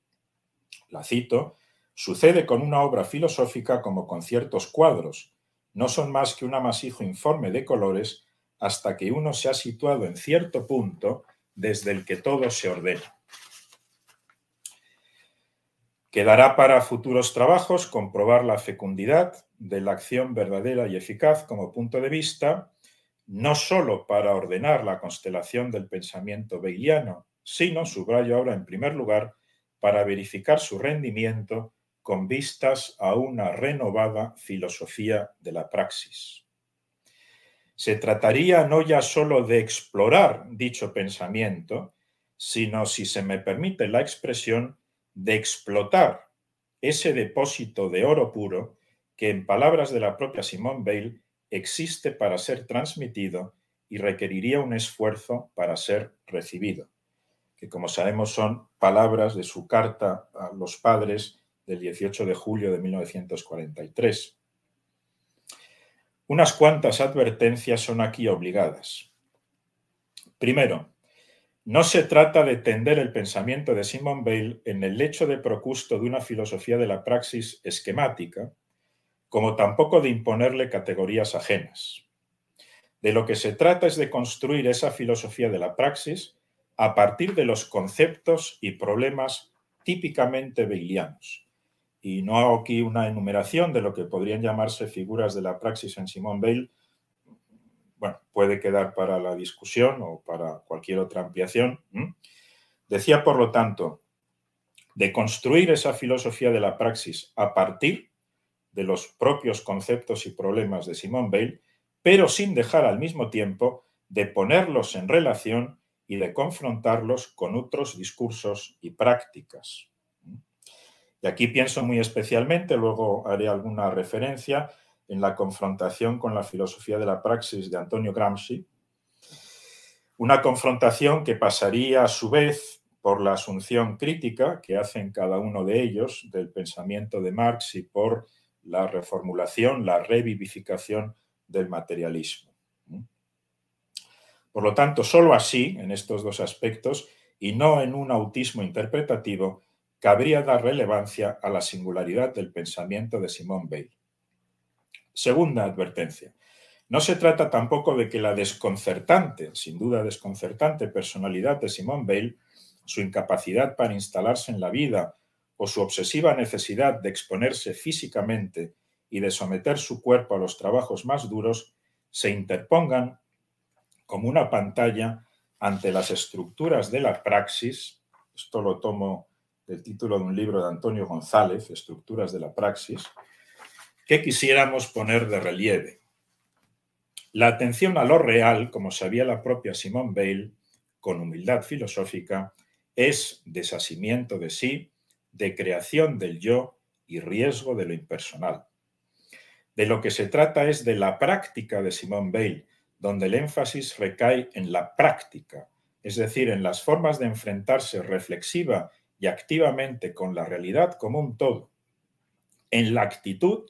La cito, sucede con una obra filosófica como con ciertos cuadros, no son más que un amasijo informe de colores hasta que uno se ha situado en cierto punto desde el que todo se ordena. Quedará para futuros trabajos comprobar la fecundidad de la acción verdadera y eficaz como punto de vista, no solo para ordenar la constelación del pensamiento beiliano, sino, subrayo ahora en primer lugar, para verificar su rendimiento con vistas a una renovada filosofía de la praxis. Se trataría no ya solo de explorar dicho pensamiento, sino, si se me permite la expresión, de explotar ese depósito de oro puro que, en palabras de la propia Simone Bale, existe para ser transmitido y requeriría un esfuerzo para ser recibido, que como sabemos son palabras de su carta a los padres del 18 de julio de 1943. Unas cuantas advertencias son aquí obligadas. Primero, no se trata de tender el pensamiento de Simon Bale en el lecho de procusto de una filosofía de la praxis esquemática, como tampoco de imponerle categorías ajenas. De lo que se trata es de construir esa filosofía de la praxis a partir de los conceptos y problemas típicamente beilianos. Y no hago aquí una enumeración de lo que podrían llamarse figuras de la praxis en Simón Bale. Bueno, puede quedar para la discusión o para cualquier otra ampliación. Decía, por lo tanto, de construir esa filosofía de la praxis a partir de los propios conceptos y problemas de Simone Bale, pero sin dejar al mismo tiempo de ponerlos en relación y de confrontarlos con otros discursos y prácticas. Y aquí pienso muy especialmente, luego haré alguna referencia, en la confrontación con la filosofía de la praxis de Antonio Gramsci, una confrontación que pasaría a su vez por la asunción crítica que hacen cada uno de ellos del pensamiento de Marx y por la reformulación, la revivificación del materialismo. Por lo tanto, solo así, en estos dos aspectos, y no en un autismo interpretativo, cabría dar relevancia a la singularidad del pensamiento de Simone Bale. Segunda advertencia. No se trata tampoco de que la desconcertante, sin duda desconcertante personalidad de Simone Bale, su incapacidad para instalarse en la vida o su obsesiva necesidad de exponerse físicamente y de someter su cuerpo a los trabajos más duros se interpongan como una pantalla ante las estructuras de la praxis, esto lo tomo del título de un libro de Antonio González, Estructuras de la Praxis, que quisiéramos poner de relieve. La atención a lo real, como sabía la propia Simone Bale, con humildad filosófica, es desasimiento de sí de creación del yo y riesgo de lo impersonal. De lo que se trata es de la práctica de Simone Bale, donde el énfasis recae en la práctica, es decir, en las formas de enfrentarse reflexiva y activamente con la realidad como un todo, en la actitud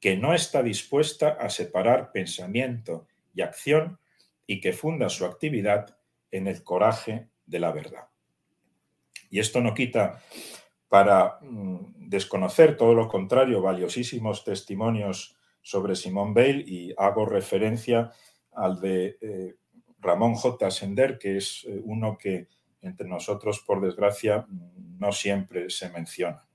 que no está dispuesta a separar pensamiento y acción y que funda su actividad en el coraje de la verdad. Y esto no quita para mm, desconocer todo lo contrario, valiosísimos testimonios sobre Simón Bale y hago referencia al de eh, Ramón J. Sender, que es eh, uno que entre nosotros, por desgracia, no siempre se menciona.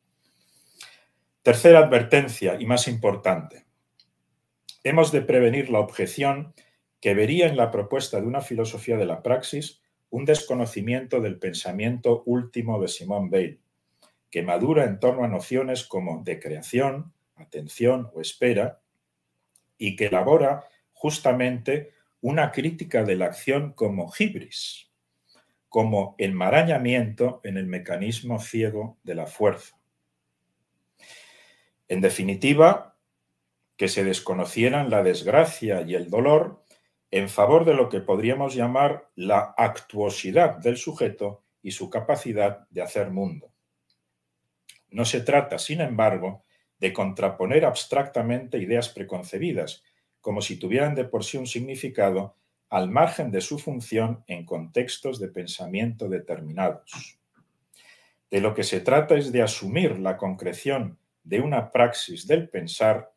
Tercera advertencia y más importante. Hemos de prevenir la objeción que vería en la propuesta de una filosofía de la praxis un desconocimiento del pensamiento último de Simón Bale que madura en torno a nociones como de creación, atención o espera, y que elabora justamente una crítica de la acción como hibris, como enmarañamiento en el mecanismo ciego de la fuerza. En definitiva, que se desconocieran la desgracia y el dolor en favor de lo que podríamos llamar la actuosidad del sujeto y su capacidad de hacer mundo. No se trata, sin embargo, de contraponer abstractamente ideas preconcebidas, como si tuvieran de por sí un significado al margen de su función en contextos de pensamiento determinados. De lo que se trata es de asumir la concreción de una praxis del pensar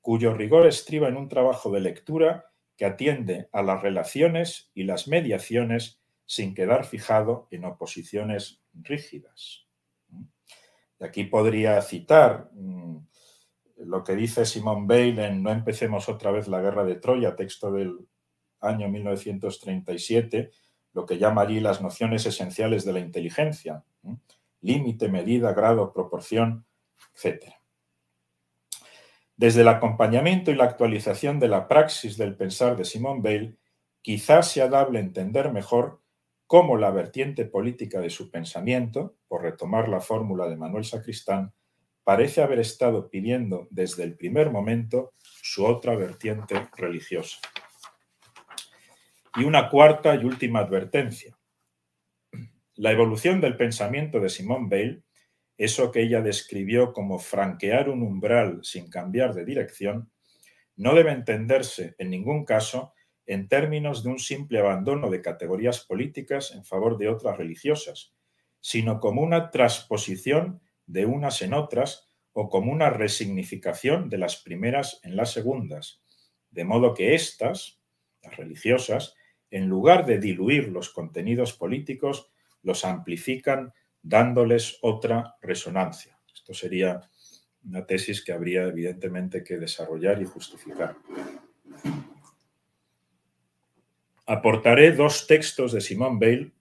cuyo rigor estriba en un trabajo de lectura que atiende a las relaciones y las mediaciones sin quedar fijado en oposiciones rígidas. Aquí podría citar mm, lo que dice Simón Bale en No empecemos otra vez la guerra de Troya, texto del año 1937, lo que llama allí las nociones esenciales de la inteligencia, límite, medida, grado, proporción, etc. Desde el acompañamiento y la actualización de la praxis del pensar de Simone Bale, quizás sea dable entender mejor cómo la vertiente política de su pensamiento, por retomar la fórmula de Manuel Sacristán, parece haber estado pidiendo desde el primer momento su otra vertiente religiosa. Y una cuarta y última advertencia. La evolución del pensamiento de Simone Bale, eso que ella describió como franquear un umbral sin cambiar de dirección, no debe entenderse en ningún caso en términos de un simple abandono de categorías políticas en favor de otras religiosas, sino como una transposición de unas en otras o como una resignificación de las primeras en las segundas, de modo que éstas, las religiosas, en lugar de diluir los contenidos políticos, los amplifican dándoles otra resonancia. Esto sería una tesis que habría evidentemente que desarrollar y justificar. Aportaré dos textos de Simone Bale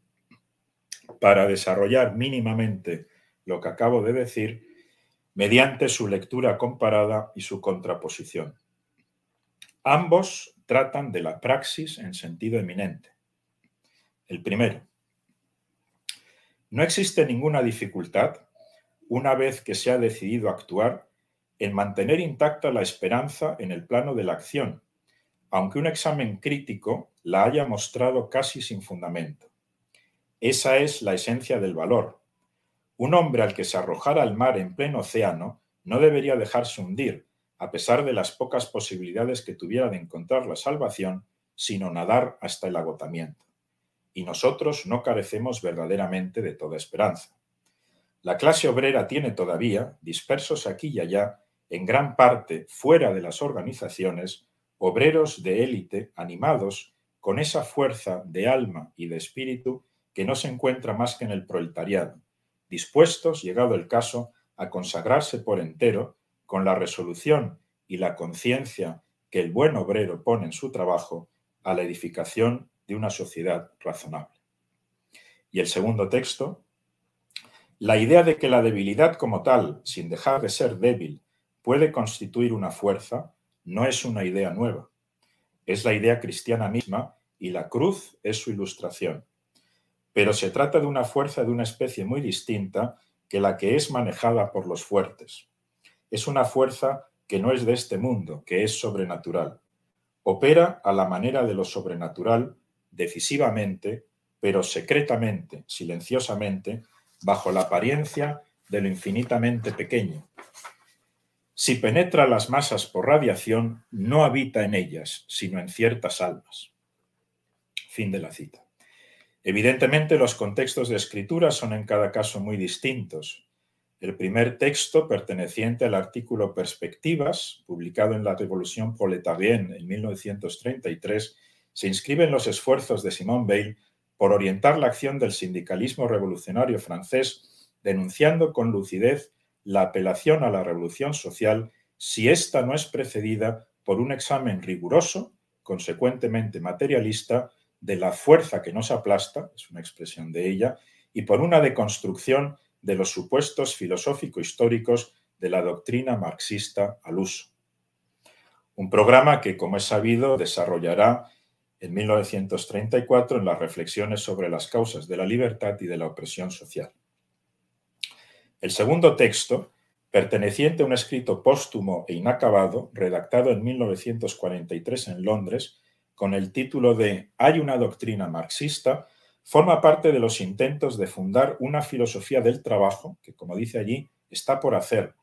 para desarrollar mínimamente lo que acabo de decir mediante su lectura comparada y su contraposición. Ambos tratan de la praxis en sentido eminente. El primero, no existe ninguna dificultad, una vez que se ha decidido actuar, en mantener intacta la esperanza en el plano de la acción, aunque un examen crítico la haya mostrado casi sin fundamento. Esa es la esencia del valor. Un hombre al que se arrojara al mar en pleno océano no debería dejarse hundir, a pesar de las pocas posibilidades que tuviera de encontrar la salvación, sino nadar hasta el agotamiento. Y nosotros no carecemos verdaderamente de toda esperanza. La clase obrera tiene todavía, dispersos aquí y allá, en gran parte fuera de las organizaciones, obreros de élite animados con esa fuerza de alma y de espíritu que no se encuentra más que en el proletariado, dispuestos, llegado el caso, a consagrarse por entero con la resolución y la conciencia que el buen obrero pone en su trabajo a la edificación de una sociedad razonable. Y el segundo texto, la idea de que la debilidad como tal, sin dejar de ser débil, puede constituir una fuerza, no es una idea nueva es la idea cristiana misma y la cruz es su ilustración. Pero se trata de una fuerza de una especie muy distinta que la que es manejada por los fuertes. Es una fuerza que no es de este mundo, que es sobrenatural. Opera a la manera de lo sobrenatural, decisivamente, pero secretamente, silenciosamente, bajo la apariencia de lo infinitamente pequeño, si penetra las masas por radiación, no habita en ellas, sino en ciertas almas. Fin de la cita. Evidentemente, los contextos de escritura son en cada caso muy distintos. El primer texto, perteneciente al artículo Perspectivas, publicado en la Revolución Proletarienne en 1933, se inscribe en los esfuerzos de Simone Weil por orientar la acción del sindicalismo revolucionario francés, denunciando con lucidez la apelación a la revolución social si ésta no es precedida por un examen riguroso, consecuentemente materialista, de la fuerza que nos aplasta, es una expresión de ella, y por una deconstrucción de los supuestos filosófico-históricos de la doctrina marxista al uso. Un programa que, como es sabido, desarrollará en 1934 en las reflexiones sobre las causas de la libertad y de la opresión social. El segundo texto, perteneciente a un escrito póstumo e inacabado, redactado en 1943 en Londres, con el título de Hay una doctrina marxista, forma parte de los intentos de fundar una filosofía del trabajo que, como dice allí, está por hacer,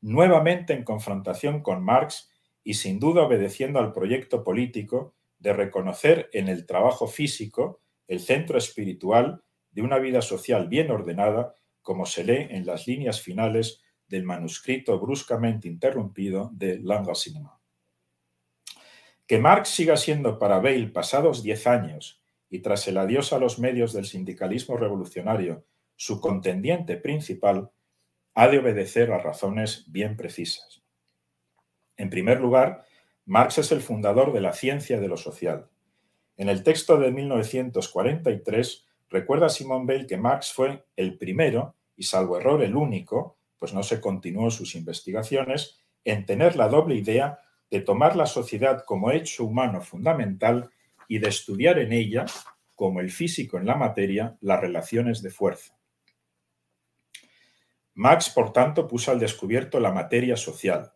nuevamente en confrontación con Marx y sin duda obedeciendo al proyecto político de reconocer en el trabajo físico el centro espiritual de una vida social bien ordenada como se lee en las líneas finales del manuscrito bruscamente interrumpido de Langa Cinema. Que Marx siga siendo para Bale, pasados diez años, y tras el adiós a los medios del sindicalismo revolucionario, su contendiente principal, ha de obedecer a razones bien precisas. En primer lugar, Marx es el fundador de la ciencia de lo social. En el texto de 1943 recuerda Simone Bale que Marx fue el primero, y salvo error el único, pues no se continuó sus investigaciones, en tener la doble idea de tomar la sociedad como hecho humano fundamental y de estudiar en ella, como el físico en la materia, las relaciones de fuerza. Marx, por tanto, puso al descubierto la materia social.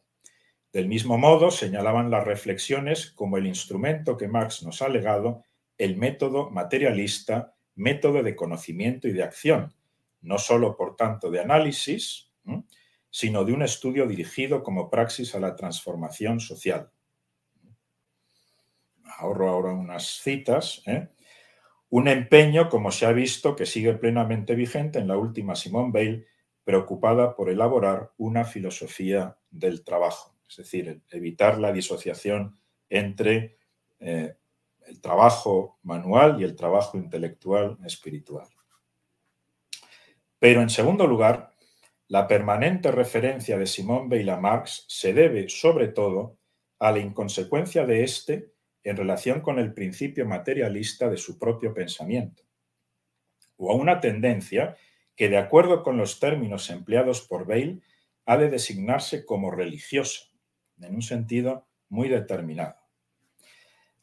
Del mismo modo, señalaban las reflexiones como el instrumento que Marx nos ha legado, el método materialista, método de conocimiento y de acción, no solo, por tanto, de análisis, sino de un estudio dirigido como praxis a la transformación social. Ahorro ahora unas citas. ¿eh? Un empeño, como se ha visto, que sigue plenamente vigente en la última Simone Bale, preocupada por elaborar una filosofía del trabajo, es decir, evitar la disociación entre eh, el trabajo manual y el trabajo intelectual espiritual. Pero en segundo lugar, la permanente referencia de Simón Weil a Marx se debe sobre todo a la inconsecuencia de éste en relación con el principio materialista de su propio pensamiento, o a una tendencia que de acuerdo con los términos empleados por Bale ha de designarse como religiosa, en un sentido muy determinado.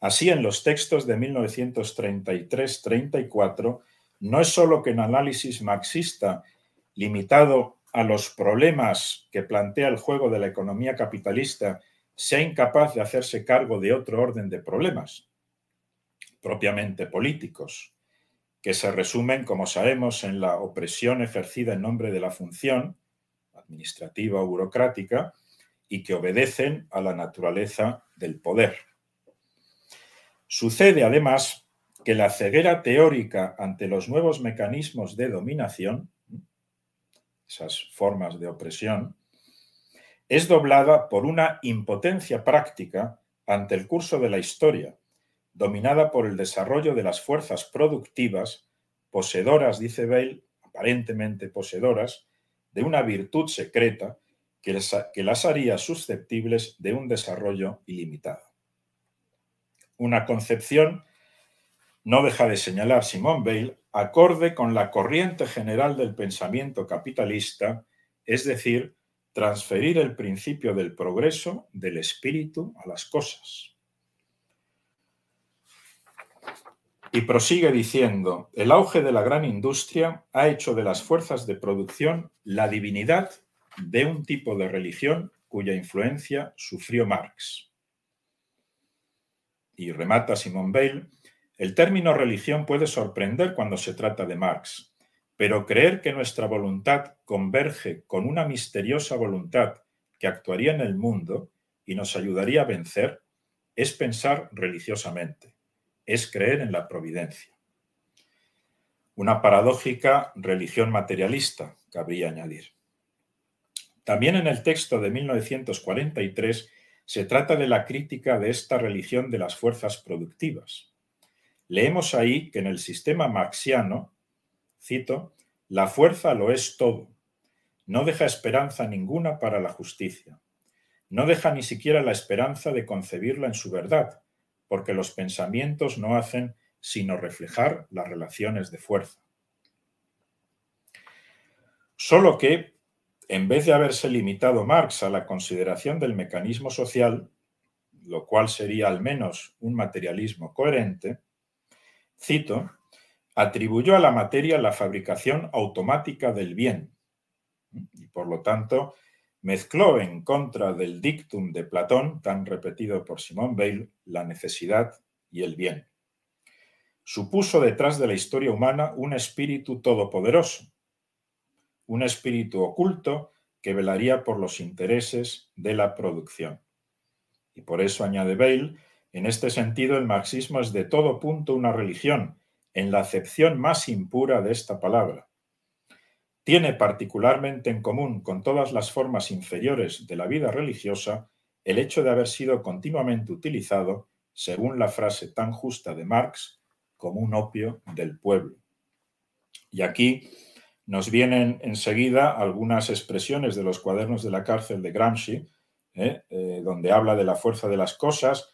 Así, en los textos de 1933-34, no es solo que en análisis marxista limitado a los problemas que plantea el juego de la economía capitalista sea incapaz de hacerse cargo de otro orden de problemas, propiamente políticos, que se resumen, como sabemos, en la opresión ejercida en nombre de la función administrativa o burocrática y que obedecen a la naturaleza del poder. Sucede además que la ceguera teórica ante los nuevos mecanismos de dominación, esas formas de opresión, es doblada por una impotencia práctica ante el curso de la historia, dominada por el desarrollo de las fuerzas productivas, poseedoras, dice Bale, aparentemente poseedoras, de una virtud secreta que, las haría susceptibles de un desarrollo ilimitado. Una concepción, no deja de señalar Simón Bale, acorde con la corriente general del pensamiento capitalista, es decir, transferir el principio del progreso del espíritu a las cosas. Y prosigue diciendo, el auge de la gran industria ha hecho de las fuerzas de producción la divinidad de un tipo de religión cuya influencia sufrió Marx. Y remata Simón Bale, el término religión puede sorprender cuando se trata de Marx, pero creer que nuestra voluntad converge con una misteriosa voluntad que actuaría en el mundo y nos ayudaría a vencer es pensar religiosamente es creer en la providencia. Una paradójica religión materialista, cabría añadir. También en el texto de 1943 se trata de la crítica de esta religión de las fuerzas productivas. Leemos ahí que en el sistema marxiano, cito, la fuerza lo es todo, no deja esperanza ninguna para la justicia, no deja ni siquiera la esperanza de concebirla en su verdad, porque los pensamientos no hacen sino reflejar las relaciones de fuerza. Solo que, en vez de haberse limitado Marx a la consideración del mecanismo social, lo cual sería al menos un materialismo coherente, cito, atribuyó a la materia la fabricación automática del bien y por lo tanto mezcló en contra del dictum de Platón, tan repetido por Simón Bale, la necesidad y el bien. Supuso detrás de la historia humana un espíritu todopoderoso, un espíritu oculto que velaría por los intereses de la producción. Y por eso, añade Bale, en este sentido el marxismo es de todo punto una religión, en la acepción más impura de esta palabra tiene particularmente en común con todas las formas inferiores de la vida religiosa el hecho de haber sido continuamente utilizado, según la frase tan justa de Marx, como un opio del pueblo. Y aquí nos vienen enseguida algunas expresiones de los cuadernos de la cárcel de Gramsci, ¿eh? Eh, donde habla de la fuerza de las cosas,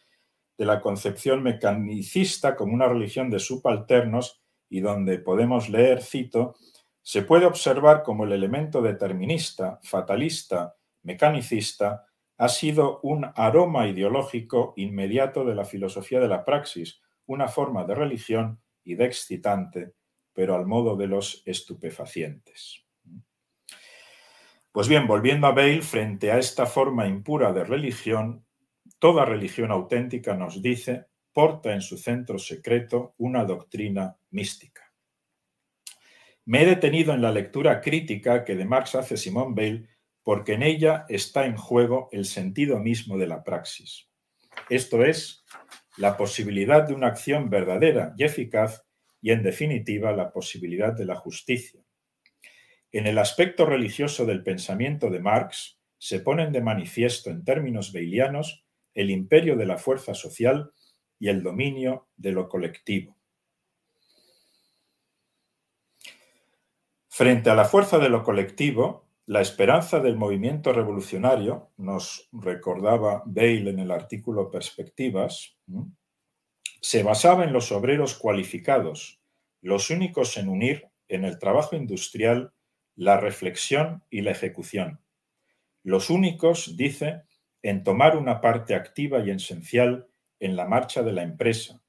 de la concepción mecanicista como una religión de subalternos y donde podemos leer, cito, se puede observar como el elemento determinista, fatalista, mecanicista, ha sido un aroma ideológico inmediato de la filosofía de la praxis, una forma de religión y de excitante, pero al modo de los estupefacientes. Pues bien, volviendo a Bale, frente a esta forma impura de religión, toda religión auténtica nos dice, porta en su centro secreto una doctrina mística. Me he detenido en la lectura crítica que de Marx hace Simón Bale porque en ella está en juego el sentido mismo de la praxis. Esto es, la posibilidad de una acción verdadera y eficaz y, en definitiva, la posibilidad de la justicia. En el aspecto religioso del pensamiento de Marx se ponen de manifiesto en términos beilianos el imperio de la fuerza social y el dominio de lo colectivo. Frente a la fuerza de lo colectivo, la esperanza del movimiento revolucionario, nos recordaba Bale en el artículo Perspectivas, se basaba en los obreros cualificados, los únicos en unir en el trabajo industrial la reflexión y la ejecución. Los únicos, dice, en tomar una parte activa y esencial en la marcha de la empresa.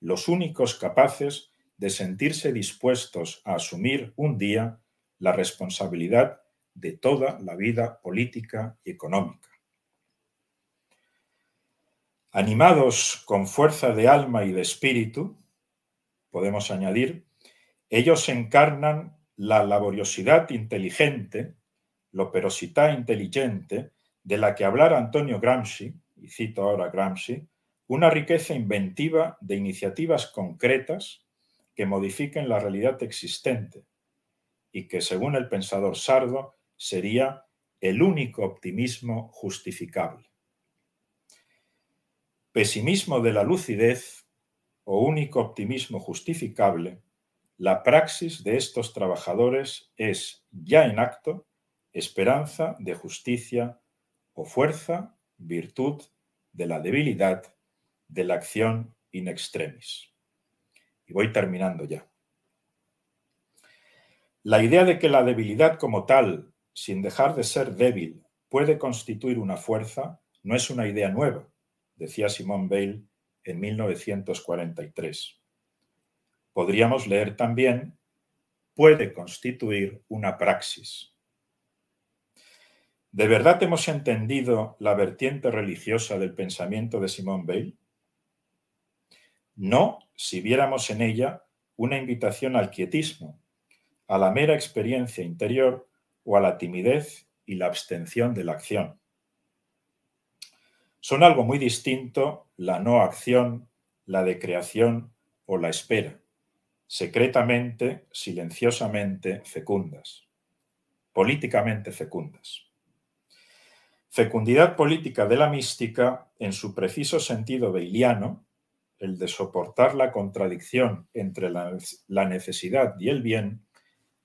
Los únicos capaces de sentirse dispuestos a asumir un día la responsabilidad de toda la vida política y económica. Animados con fuerza de alma y de espíritu, podemos añadir, ellos encarnan la laboriosidad inteligente, l'operosità inteligente, de la que hablara Antonio Gramsci, y cito ahora Gramsci, una riqueza inventiva de iniciativas concretas que modifiquen la realidad existente y que, según el pensador sardo, sería el único optimismo justificable. Pesimismo de la lucidez o único optimismo justificable, la praxis de estos trabajadores es ya en acto esperanza de justicia o fuerza, virtud de la debilidad, de la acción in extremis. Y voy terminando ya. La idea de que la debilidad como tal sin dejar de ser débil, puede constituir una fuerza, no es una idea nueva, decía Simone Bale en 1943. Podríamos leer también, puede constituir una praxis. ¿De verdad hemos entendido la vertiente religiosa del pensamiento de Simone Bale? No si viéramos en ella una invitación al quietismo, a la mera experiencia interior o a la timidez y la abstención de la acción. Son algo muy distinto la no acción, la de creación o la espera, secretamente, silenciosamente fecundas, políticamente fecundas. Fecundidad política de la mística, en su preciso sentido beiliano, el de soportar la contradicción entre la, la necesidad y el bien,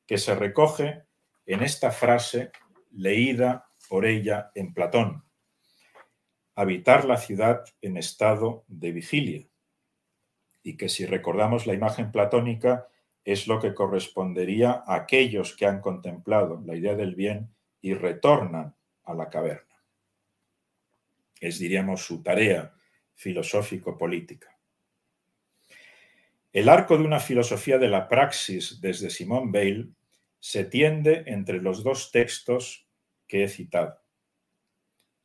que se recoge en esta frase leída por ella en Platón. Habitar la ciudad en estado de vigilia. Y que si recordamos la imagen platónica es lo que correspondería a aquellos que han contemplado la idea del bien y retornan a la caverna. Es, diríamos, su tarea filosófico-política. El arco de una filosofía de la praxis desde Simón Bale se tiende entre los dos textos que he citado,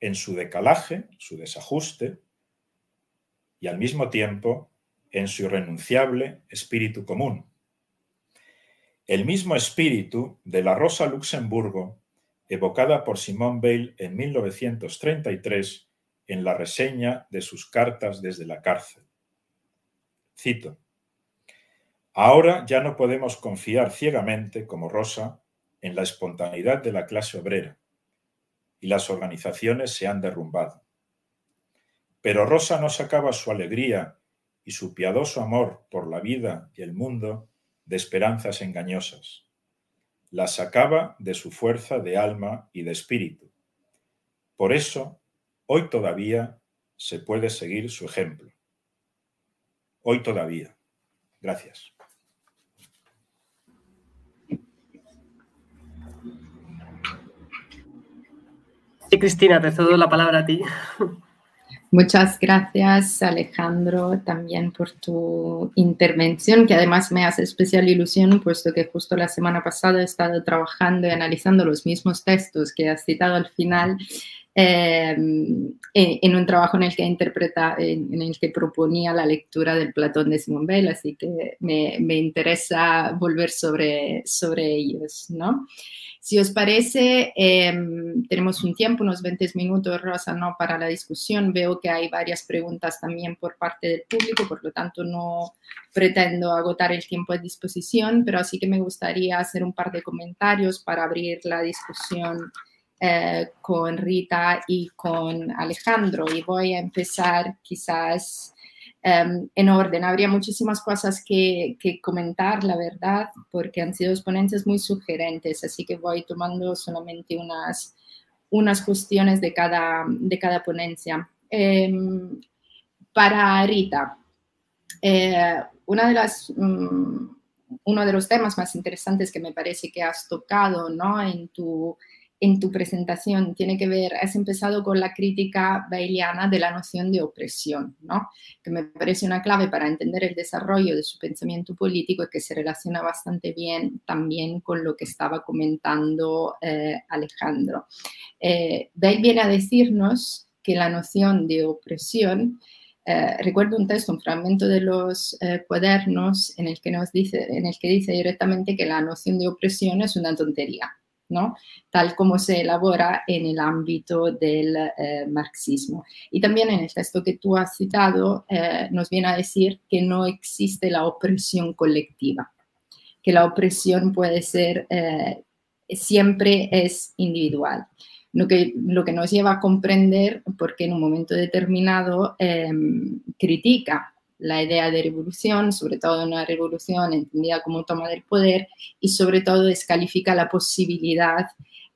en su decalaje, su desajuste, y al mismo tiempo en su irrenunciable espíritu común. El mismo espíritu de la Rosa Luxemburgo, evocada por Simone Bale en 1933 en la reseña de sus cartas desde la cárcel. Cito, Ahora ya no podemos confiar ciegamente, como Rosa, en la espontaneidad de la clase obrera, y las organizaciones se han derrumbado. Pero Rosa no sacaba su alegría y su piadoso amor por la vida y el mundo de esperanzas engañosas. Las sacaba de su fuerza de alma y de espíritu. Por eso, hoy todavía, se puede seguir su ejemplo. Hoy todavía. Gracias. Sí, Cristina, te cedo la palabra a ti. Muchas gracias, Alejandro, también por tu intervención, que además me hace especial ilusión, puesto que justo la semana pasada he estado trabajando y analizando los mismos textos que has citado al final eh, en un trabajo en el que interpreta, en, el que proponía la lectura del Platón de Simón Weil, así que me, me interesa volver sobre, sobre ellos, ¿no? Si os parece, em, tenemos un tiempo, unos 20 minutos, Rosa, ¿no? para la discusión. Veo que hay varias preguntas también por parte del público, por lo tanto no pretendo agotar el tiempo a disposición, pero así que me gustaría hacer un par de comentarios para abrir la discusión eh, con Rita y con Alejandro. Y voy a empezar quizás Em, en orden. Habría muchísimas cosas que, comentar, la verdad, porque han sido dos ponencias muy sugerentes, así que voy tomando solamente unas, unas cuestiones de cada, de cada ponencia. Em, para Rita, eh, de las, mm, uno de los temas más interesantes que me parece que has tocado ¿no? en tu en tu presentación tiene que ver, has empezado con la crítica bailiana de la noción de opresión, ¿no? que me parece una clave para entender el desarrollo de su pensamiento político y que se relaciona bastante bien también con lo que estaba comentando eh, Alejandro. Eh, viene a decirnos que la noción de opresión eh, recuerdo un texto, un fragmento de los eh, cuadernos en el que nos dice, en el que dice directamente que la noción de opresión es una tontería, tal como se elabora en el ámbito del eh, marxismo. Y también en el texto que tú has citado eh, nos viene a decir que no existe la opresión colectiva, que la opresión puede ser, eh, siempre es individual. Lo que, lo que nos lleva a comprender por qué en un momento determinado critica la idea de revolución, sobre todo una revolución entendida como toma del poder y sobre todo descalifica la posibilidad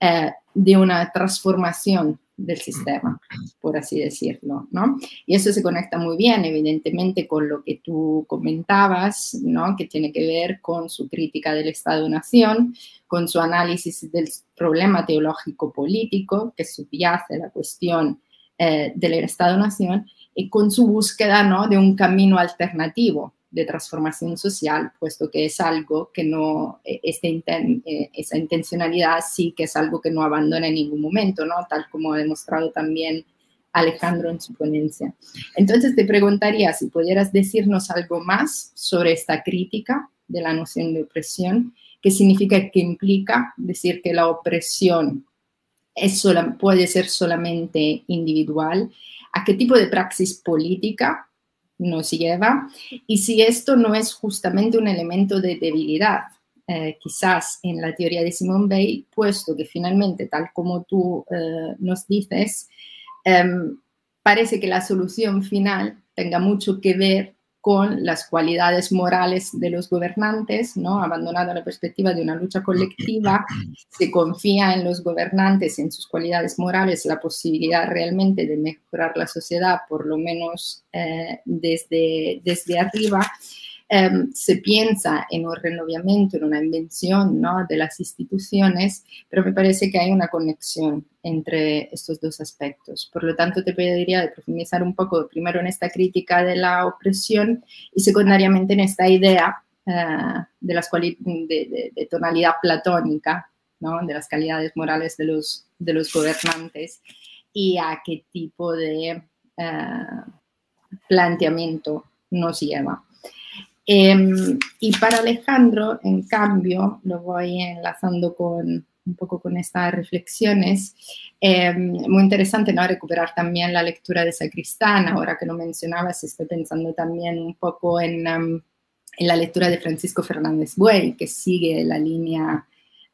eh, de una transformación del sistema, por así decirlo, ¿no? Y eso se conecta muy bien, evidentemente, con lo que tú comentabas, ¿no? Que tiene que ver con su crítica del Estado-Nación, con su análisis del problema teológico político que subyace la cuestión eh, del Estado-Nación y con su búsqueda ¿no? de un camino alternativo de transformación social, puesto que es algo que no, e, este eh, esa intencionalidad sí que es algo que no abandona en ningún momento, ¿no? tal como ha demostrado también Alejandro en su ponencia. Entonces te preguntaría si pudieras decirnos algo más sobre esta crítica de la noción de opresión, qué significa, qué implica decir que la opresión es sola, puede ser solamente individual. A qué tipo de praxis política nos lleva y si esto no es justamente un elemento de debilidad, eh, quizás en la teoría de Simone Weil, puesto que finalmente, tal como tú eh, nos dices, em, parece que la solución final tenga mucho que ver con las cualidades morales de los gobernantes, ¿no? Abandonada la perspectiva de una lucha colectiva, se confía en los gobernantes, en sus cualidades morales, la posibilidad realmente de mejorar la sociedad, por lo menos eh, desde, desde arriba. Em, se piensa en un renovamiento, en una invención ¿no? de las instituciones, pero me parece que hay una conexión entre estos dos aspectos. Por lo tanto, te pediría de profundizar un poco primero en esta crítica de la opresión y secundariamente en esta idea eh, de, las de, de, tonalidad platónica, de las calidades morales de los, de los gobernantes y a qué tipo de eh, planteamiento nos lleva. Em, y para Alejandro, en cambio, lo voy enlazando con un poco con estas reflexiones. Em, muy interesante ¿no? recuperar también la lectura de Sacristán, ahora que lo mencionabas, estoy pensando también un poco en, em, en la lectura de Francisco Fernández Buey, que sigue la línea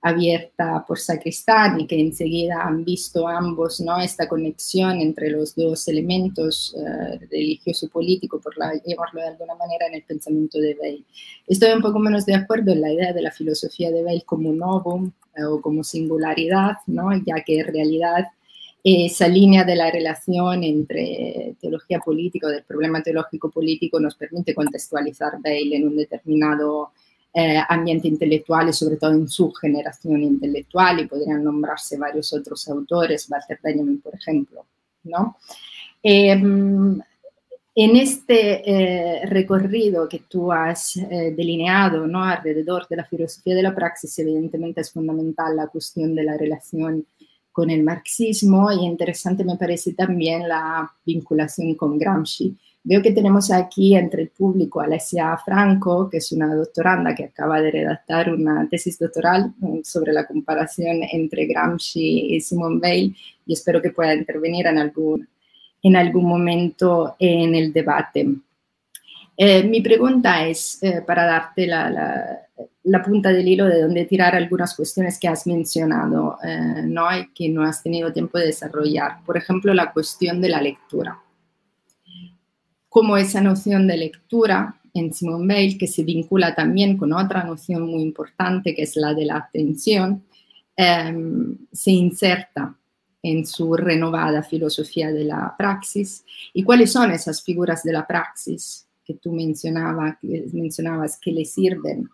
abierta por Sacristán y que enseguida han visto ambos ¿no? esta conexión entre los dos elementos eh, religioso y político, por la, llamarlo de alguna manera, en el pensamiento de Weil. Estoy un poco menos de acuerdo en la idea de la filosofía de Weil como novum eh, o como singularidad, ¿no? ya que en realidad esa línea de la relación entre teología política o del problema teológico político nos permite contextualizar Bale en un determinado eh, ambiente intelectual y sobre todo en su generación intelectual y podrían nombrarse varios otros autores, Walter Benjamin, por ejemplo. ¿no? Em, en este eh, recorrido que tú has eh, delineado ¿no? alrededor de la filosofía de la praxis, evidentemente es fundamental la cuestión de la relación con el marxismo y interesante me parece también la vinculación con Gramsci. Veo que tenemos aquí entre el público a Alessia Franco, que es una doctoranda que acaba de redactar una tesis doctoral mm, sobre la comparación entre Gramsci y Simone Weil y espero que pueda intervenir en algún, en algún momento en el debate. Eh, mi pregunta es, eh, para darte la, la, punta del hilo de donde tirar algunas cuestiones que has mencionado, eh, ¿no? y que no has tenido tiempo de desarrollar. Por ejemplo, la cuestión de la lectura. Como esa noción de lectura en Simone Weil, que se vincula también con otra noción muy importante, que es la de la atención, se inserta en su renovada filosofía de la praxis. ¿Y cuáles son esas figuras de la praxis? que tú mencionabas que le sirven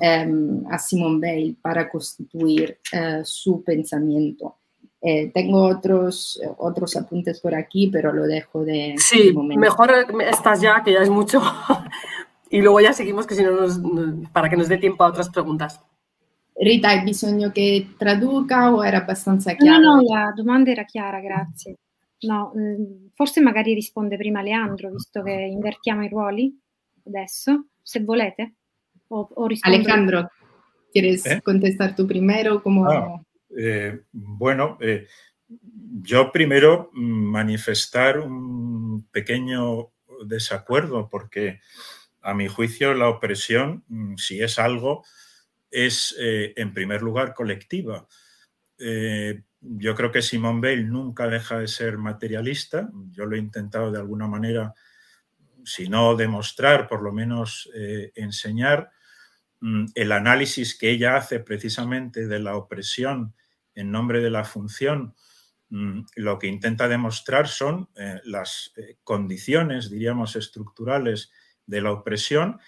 em, a Simone Weil para constituir eh, su pensamiento. Eh, tengo otros, otros apuntes por aquí, pero lo dejo de... Sí, mejor estás ya, que ya es mucho. y luego ya seguimos, que si no nos, para que nos dé tiempo a otras preguntas. Rita, hai bisogno che traduca o era abbastanza chiaro? No, no, la domanda era chiara, grazie. No, mm, forse magari risponde prima Leandro, visto che invertiamo i ruoli adesso, se volete. O, o Alejandro, ¿quieres ¿Eh? contestar tú primero? Como... Ah, eh, bueno, eh, yo primero mm, manifestar un pequeño desacuerdo, porque a mi juicio la opresión, mm, si es algo, es eh, en primer lugar colectiva. Yo creo que Simone Bale nunca deja de ser materialista. Yo lo he intentado de alguna manera, si no demostrar, por lo menos enseñar. Mm, el análisis que ella hace precisamente de la opresión en nombre de la función, mm, lo que intenta demostrar son eh, las eh, condiciones, diríamos, estructurales de la opresión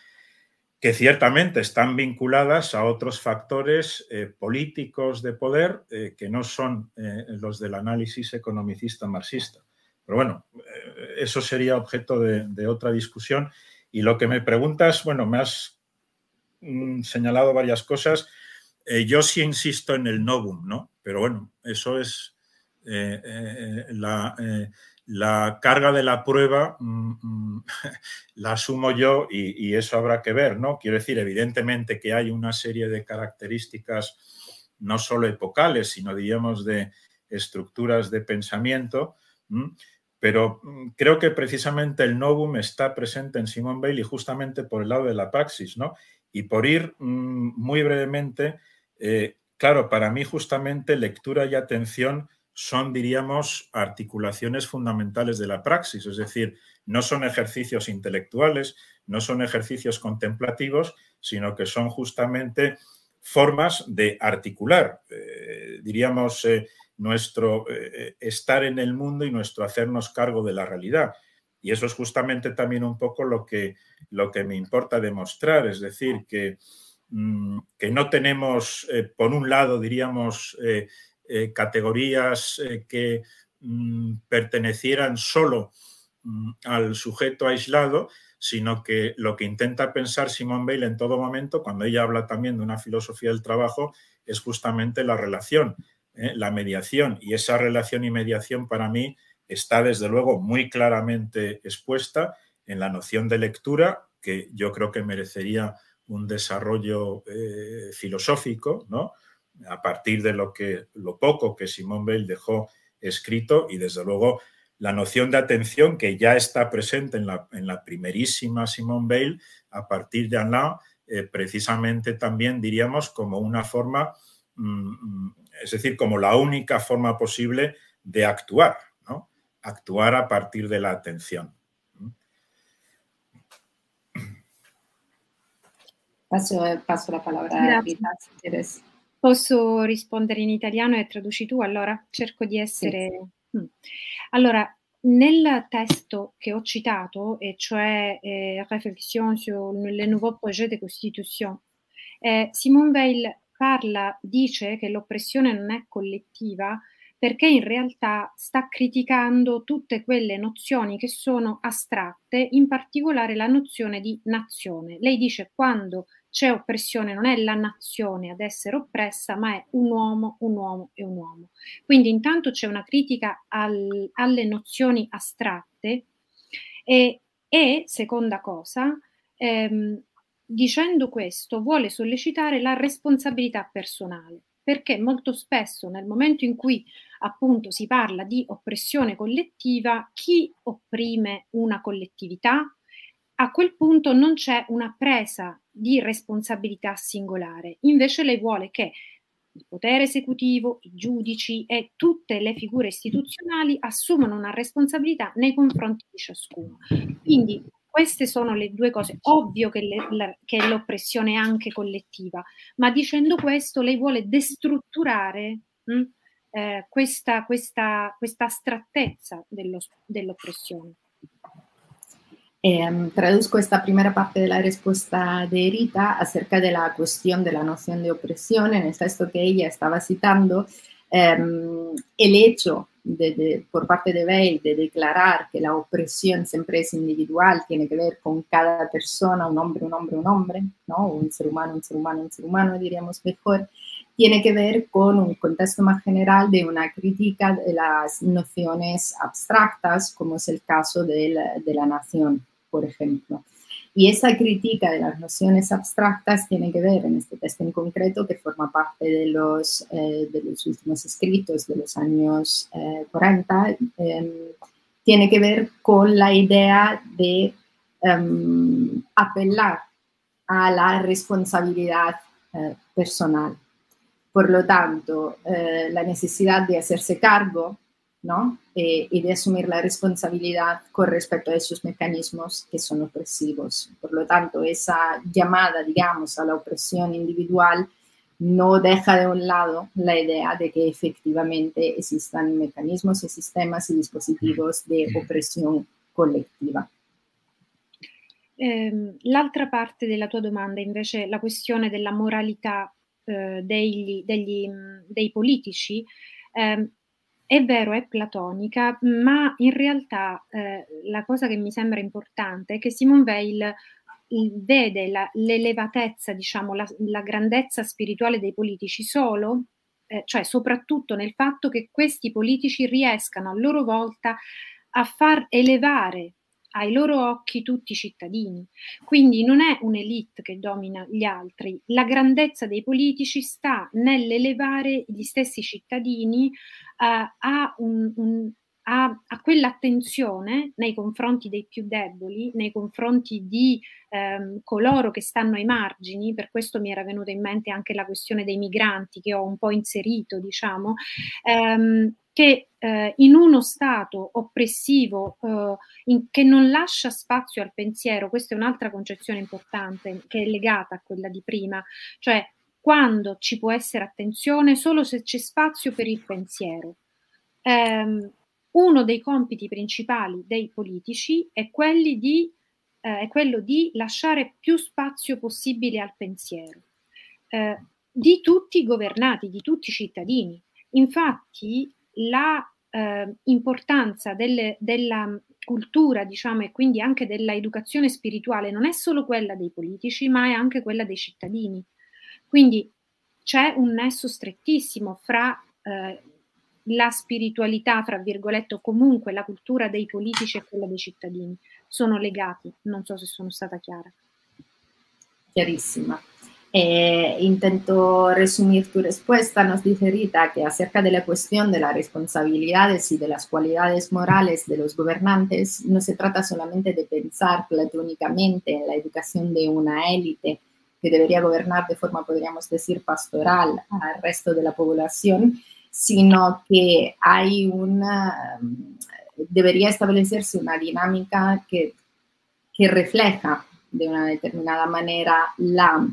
que ciertamente están vinculadas a otros factores eh, políticos de poder que no son los del análisis economicista marxista. Pero bueno, eso sería objeto de, otra discusión. Y lo que me preguntas, bueno, me has mm, señalado varias cosas. Yo sí insisto en el novum, ¿no? Pero bueno, eso es la la carga de la prueba mm, mm, la asumo yo y, eso habrá que ver, ¿no? Quiero decir, evidentemente que hay una serie de características no solo epocales, sino digamos de estructuras de pensamiento, pero mm, creo que precisamente el novum está presente en Simon Bailey justamente por el lado de la praxis, ¿no? Y por ir muy brevemente, eh, claro, para mí justamente lectura y atención son, diríamos, articulaciones fundamentales de la praxis, es decir, no son ejercicios intelectuales, no son ejercicios contemplativos, sino que son justamente formas de articular, eh, diríamos, eh, nuestro estar en el mundo y nuestro hacernos cargo de la realidad. Y eso es justamente también un poco lo que, lo que me importa demostrar, es decir, que, que no tenemos, por un lado, diríamos, eh, categorías eh, que mm, pertenecieran solo mm, al sujeto aislado, sino que lo que intenta pensar Simone Weil en todo momento, cuando ella habla también de una filosofía del trabajo, es justamente la relación, ¿eh? la mediación. Y esa relación y mediación para mí está desde luego muy claramente expuesta en la noción de lectura, que yo creo que merecería un desarrollo filosófico, ¿no? a partir de lo, que, lo poco que Simón Bale dejó escrito y desde luego la noción de atención que ya está presente en la, en la primerísima Simone Bale a partir de Alain, eh, precisamente también diríamos como una forma, mm, mm, es decir, como la única forma posible de actuar, ¿no? actuar a partir de la atención. Paso, paso la palabra a Rita, Posso rispondere in italiano e traduci tu allora? Cerco di essere Mm. Allora, nel testo che ho citato, e cioè eh, Réflexion sur le nouveau projet de constitution, eh, Simone Weil parla, dice che l'oppressione non è collettiva perché in realtà sta criticando tutte quelle nozioni che sono astratte, in particolare la nozione di nazione. Lei dice quando c'è oppressione non è la nazione ad essere oppressa, ma è un uomo, un uomo e un uomo. Quindi intanto c'è una critica al, alle nozioni astratte e, e seconda cosa, ehm, dicendo questo vuole sollecitare la responsabilità personale perché molto spesso nel momento in cui appunto si parla di oppressione collettiva, chi opprime una collettività? A quel punto non c'è una presa di responsabilità singolare, invece lei vuole che il potere esecutivo, i giudici e tutte le figure istituzionali assumano una responsabilità nei confronti di ciascuno. Quindi queste sono le due cose. Ovvio che, le, la, che l'oppressione è anche collettiva, ma dicendo questo lei vuole destrutturare mh, hm, eh, questa, questa, questa, astrattezza dello, dell'oppressione. Eh, traduzco esta primera parte de la respuesta de Rita acerca de la cuestión de la noción de opresión en el texto que ella estaba citando. Eh, el hecho de, por parte de Bale de declarar que la opresión siempre es individual, tiene que ver con cada persona, un hombre, un hombre, un hombre, ¿no? un ser humano, un ser humano, un ser humano, diríamos mejor, tiene que ver con un contexto más general de una crítica de las nociones abstractas, como es el caso de la nación, por ejemplo. Y esa crítica de las nociones abstractas tiene que ver, en este texto en concreto, que forma parte de los, eh, de los últimos escritos de los años 40, eh, em, tiene que ver con la idea de em, apelar a la responsabilidad eh, personal. Por lo tanto, la necesidad de hacerse cargo ¿no? Eh, y de asumir la responsabilidad con respecto a esos mecanismos que son opresivos. Por lo tanto, esa llamada, digamos, a la opresión individual no deja de un lado la idea de que efectivamente existan mecanismos y sistemas y dispositivos de opresión collettiva. Eh, l'altra parte della tua domanda invece la questione della moralità eh, degli, degli, dei politici eh, è vero, è platonica, ma in realtà eh, la cosa che mi sembra importante è che Simone Weil vede la, l'elevatezza, diciamo, la, la, grandezza spirituale dei politici solo, eh, cioè soprattutto nel fatto che questi politici riescano a loro volta a far elevare ai loro occhi tutti i cittadini. Quindi non è un'elite che domina gli altri, la grandezza dei politici sta nell'elevare gli stessi cittadini uh, a, un, un, a, a, quell'attenzione nei confronti dei più deboli, nei confronti di um, coloro che stanno ai margini, per questo mi era venuta in mente anche la questione dei migranti che ho un po' inserito, diciamo. Um, che eh, in uno Stato oppressivo eh, in, che non lascia spazio al pensiero, questa è un'altra concezione importante che è legata a quella di prima, cioè quando ci può essere attenzione solo se c'è spazio per il pensiero. Eh, uno dei compiti principali dei politici è, di, eh, è, quello di lasciare più spazio possibile al pensiero, eh, di tutti i governati, di tutti i cittadini. Infatti, la eh, importanza delle, della cultura, diciamo, e quindi anche della educazione spirituale non è solo quella dei politici, ma è anche quella dei cittadini. Quindi c'è un nesso strettissimo fra eh, la spiritualità, fra virgolette, o comunque la cultura dei politici e quella dei cittadini. Sono legati, non so se sono stata chiara. Chiarissima. Eh, intento resumir tu respuesta. Nos dice Rita que acerca de la cuestión de las responsabilidades y de las cualidades morales de los gobernantes, no se trata solamente de pensar platónicamente en la educación de una élite que debería gobernar de forma, podríamos decir, pastoral al resto de la población, sino que hay una, debería establecerse una dinámica que, que refleja de una determinada manera la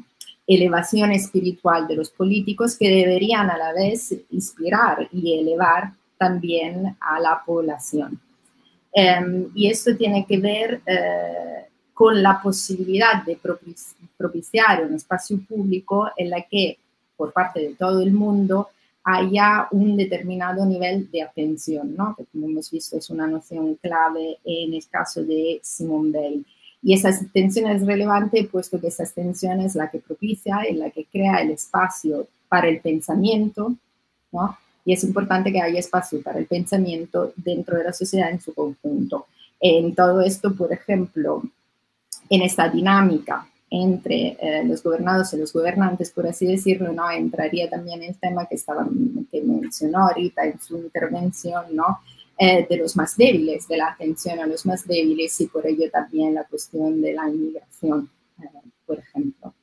elevación espiritual de los políticos que deberían a la vez inspirar y elevar también a la población. Em, y esto tiene que ver eh, con la posibilidad de propiciar un espacio público en la que por parte de todo el mundo haya un determinado nivel de atención, ¿no? que como hemos visto es una noción clave en el caso de Simone Weil. Y esa atención es relevante puesto que esa atención es la que propicia y la que crea el espacio para el pensamiento, ¿no? Y es importante que haya espacio para el pensamiento dentro de la sociedad en su conjunto. En todo esto, por ejemplo, en esta dinámica entre eh, los gobernados y los gobernantes, por así decirlo, ¿no? entraría también el tema que, estaba, que mencionó ahorita en su intervención, ¿no? Eh, de los más débiles, de la atención a los más débiles y por ello también la cuestión de la inmigración, eh, por ejemplo.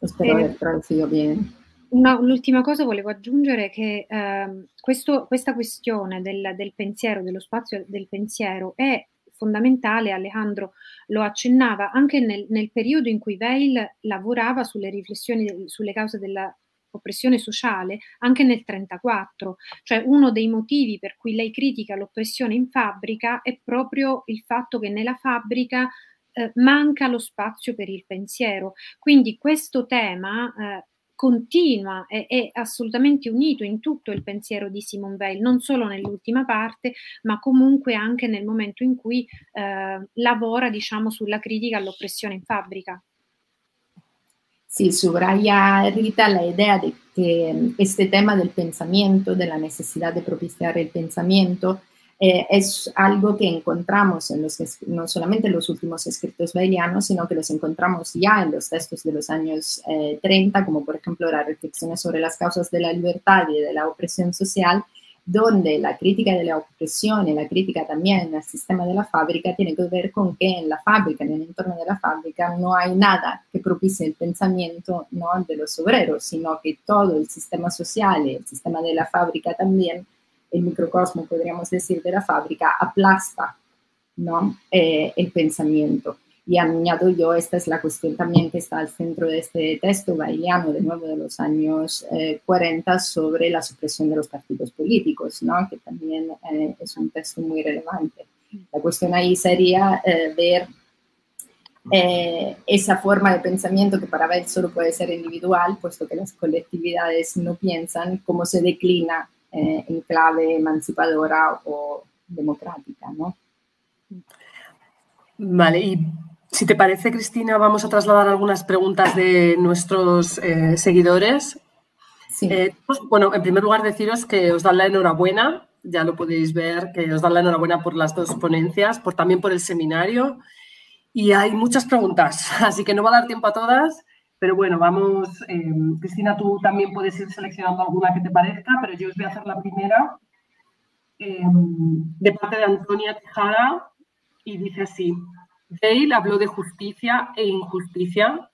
Espero haber traducido bien. No, l'ultima cosa volevo aggiungere che eh, questo, questa questione del, del, pensiero, dello spazio del pensiero è fondamentale, Alejandro lo accennava, anche nel, nel periodo in cui Weil lavorava sulle riflessioni sulle cause della oppressione sociale anche nel 1934, cioè uno dei motivi per cui lei critica l'oppressione in fabbrica è proprio il fatto che nella fabbrica eh, manca lo spazio per il pensiero. Quindi questo tema eh, continua e è assolutamente unito in tutto il pensiero di Simone Weil, non solo nell'ultima parte, ma comunque anche nel momento in cui eh, lavora, diciamo, sulla critica all'oppressione in fabbrica. Sí, subraya Rita la idea de que este tema del pensamiento, de la necesidad de propiciar el pensamiento, Eh, es algo que encontramos en los, no solamente en los últimos escritos bailianos, sino que los encontramos ya en los textos de los años 30, eh, como por ejemplo las reflexiones sobre las causas de la libertad y de la opresión social, donde la crítica de la opresión y la crítica también al sistema de la fábrica tiene que ver con que en la fábrica, en el entorno de la fábrica, no hay nada que propicie el pensamiento ¿no? de los obreros, sino que todo el sistema social y el sistema de la fábrica también el microcosmo, podríamos decir, de la fábrica, aplasta ¿no? Eh, el pensamiento. Y añado yo, esta es la cuestión también que está al centro de este texto bailiano, de nuevo de los años 40, eh, sobre la supresión de los partidos políticos, ¿no? que también eh, es un texto muy relevante. La cuestión ahí sería ver esa forma de pensamiento que para ver solo puede ser individual, puesto que las colectividades no piensan, cómo se declina eh, en clave emancipadora o democrática, ¿no? Vale, y si te parece, Cristina, vamos a trasladar algunas preguntas de nuestros eh, seguidores. Sí. Eh, pues, bueno, en primer lugar, deciros que os dan la enhorabuena, ya lo podéis ver, que os dan la enhorabuena por las dos ponencias, por, también por el seminario. Y hay muchas preguntas, así que no va a dar tiempo a todas. Pero bueno, vamos, eh, Cristina, tú también puedes ir seleccionando alguna que te parezca, pero yo os voy a hacer la primera eh, de parte de Antonia Tejada y dice así, Dale habló de justicia e injusticia,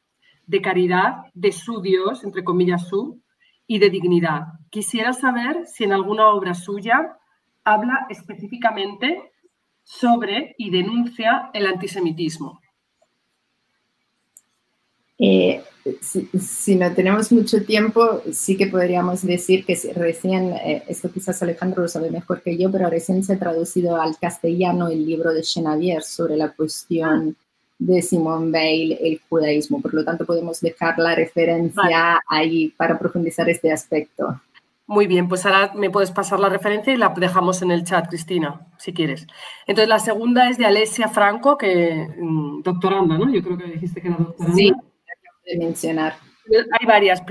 de caridad, de su Dios, entre comillas su, y de dignidad. Quisiera saber si en alguna obra suya habla específicamente sobre y denuncia el antisemitismo. Eh, si, no tenemos mucho tiempo, sí que podríamos decir que recién, eh, esto quizás Alejandro lo sabe mejor que yo, pero recién se ha traducido al castellano el libro de Chenavier sobre la cuestión de Simone Weil, el judaísmo. Por lo tanto, podemos dejar la referencia ahí para profundizar este aspecto. Muy bien, pues ahora me puedes pasar la referencia y la dejamos en el chat, Cristina, si quieres. Entonces, la segunda es de Alessia Franco, que mm, doctoranda, ¿no? Yo creo que dijiste que era doctoranda. Sí de mencionar. Hay varias.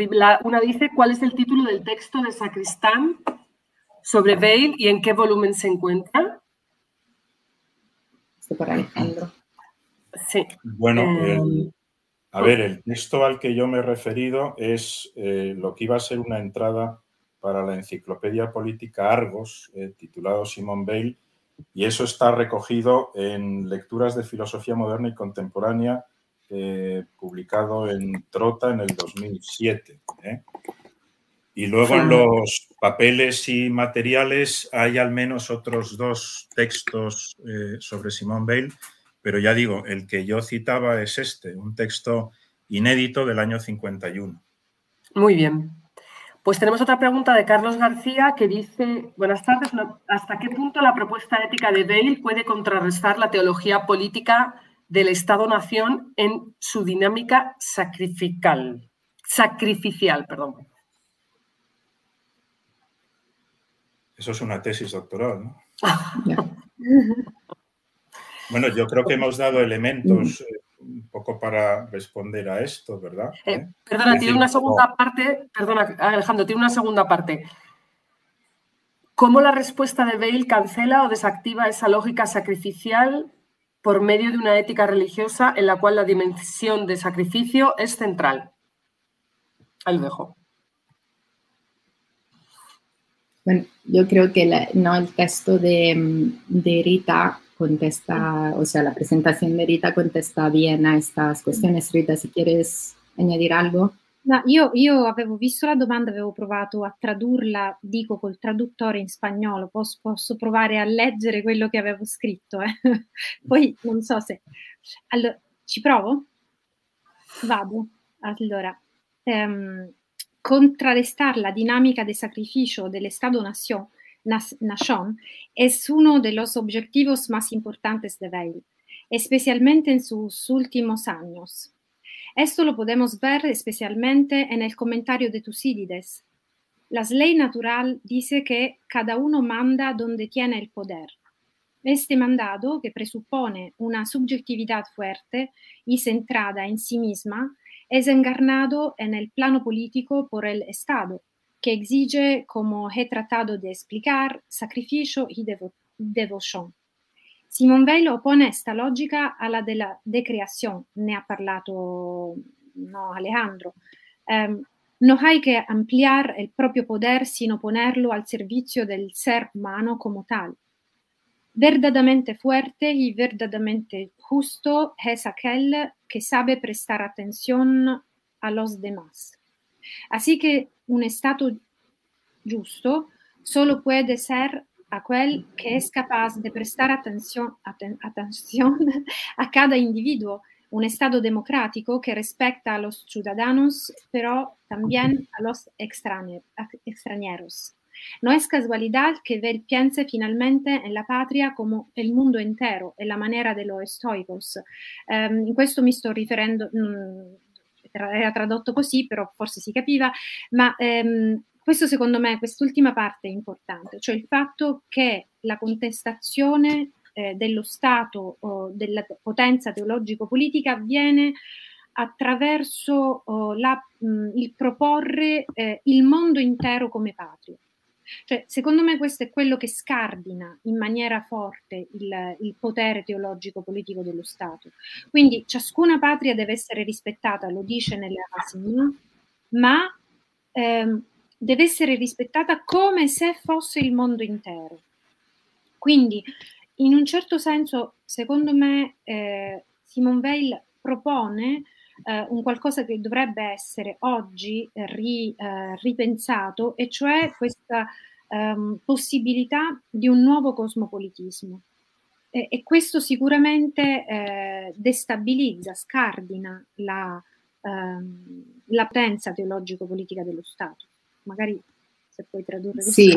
una dice cuál es el título del texto de Sacristán sobre Bale y en qué volumen se encuentra. Esto para Alejandro. Sí. Bueno, eh, a ver, el texto al que yo me he referido es eh, lo que iba a ser una entrada para la enciclopedia política Argos, eh, titulado Simón Bale, y eso está recogido en Lecturas de Filosofía Moderna y Contemporánea eh, publicado en Trota en el 2007. ¿eh? Y luego en los papeles y materiales hay al menos otros dos textos eh, sobre Simón Bale, pero ya digo, el que yo citaba es este, un texto inédito del año 51. Muy bien. Pues tenemos otra pregunta de Carlos García que dice, buenas tardes, ¿hasta qué punto la propuesta ética de Bale puede contrarrestar la teología política del Estado-Nación en su dinámica sacrificial? Sacrificial, perdón. Eso es una tesis doctoral, ¿no? bueno, yo creo que hemos dado elementos eh, un poco para responder a esto, ¿verdad? Eh, ¿Eh? perdona, tiene una segunda parte, perdona, Alejandro, tiene una segunda parte. ¿Cómo la respuesta de Bale cancela o desactiva esa lógica sacrificial por medio de una ética religiosa en la cual la dimensión de sacrificio es central? Ahí lo dejo. Bueno, yo creo que no el texto de, de Rita contesta, o sea, la presentazione di Rita contesta bien a estas cuestiones. Rita, se quieres añadir algo. No, io, io, avevo visto la domanda, avevo provato a tradurla, dico col traduttore in spagnolo, posso, posso provare a leggere quello che avevo scritto. Eh? Poi non so se... Allora, ci provo? Vado. Allora, um, contrarrestar la dinámica de sacrificio del Estado-Nación Nation es uno de los objetivos más importantes de Weil, especialmente en sus últimos años. Esto lo podemos ver especialmente en el comentario de Tucídides. La ley natural dice que cada uno manda donde tiene el poder. Este mandado, que presupone una subjetividad fuerte y centrada en sí misma, es encarnado en el plano político por el Estado, que exige, como he tratado de explicar, sacrificio y devo devoción. Simon Weil opone esta lógica a la de la decreación, ne ha parlato no, Alejandro. Um, no hay que ampliar el propio poder sino ponerlo al servicio del ser humano como tal. Verdaderamente fuerte y verdaderamente justo es aquel que sabe prestar atención a los demás. Así que un Estado justo solo puede ser aquel que es capaz de prestar atención, atención a cada individuo, un Estado democrático que respecta a los ciudadanos, pero también a los extranjeros. No es casualidad que Bell piense finalmente en la patria come il mondo intero e la maniera dello estoicos. Um, in questo mi sto riferendo, mh, mm, era tradotto così, però forse si capiva, ma um, questo secondo me, quest'ultima parte è importante, cioè il fatto che la contestazione eh, dello Stato o della potenza teologico-politica avviene attraverso oh, la, mh, il proporre eh, il mondo intero come patria. Cioè, secondo me questo è quello che scardina in maniera forte il, il potere teologico-politico dello Stato. Quindi ciascuna patria deve essere rispettata, lo dice nelle Asimia, ma ehm, deve essere rispettata come se fosse il mondo intero. Quindi, in un certo senso, secondo me, eh, Simone Weil propone eh, un qualcosa che dovrebbe essere oggi ri, eh, ripensato, e cioè questa ehm, possibilità di un nuovo cosmopolitismo. E, e questo sicuramente eh, destabilizza, scardina la, ehm, la potenza teologico-politica dello Stato. Magari se puoi tradurre. Sì,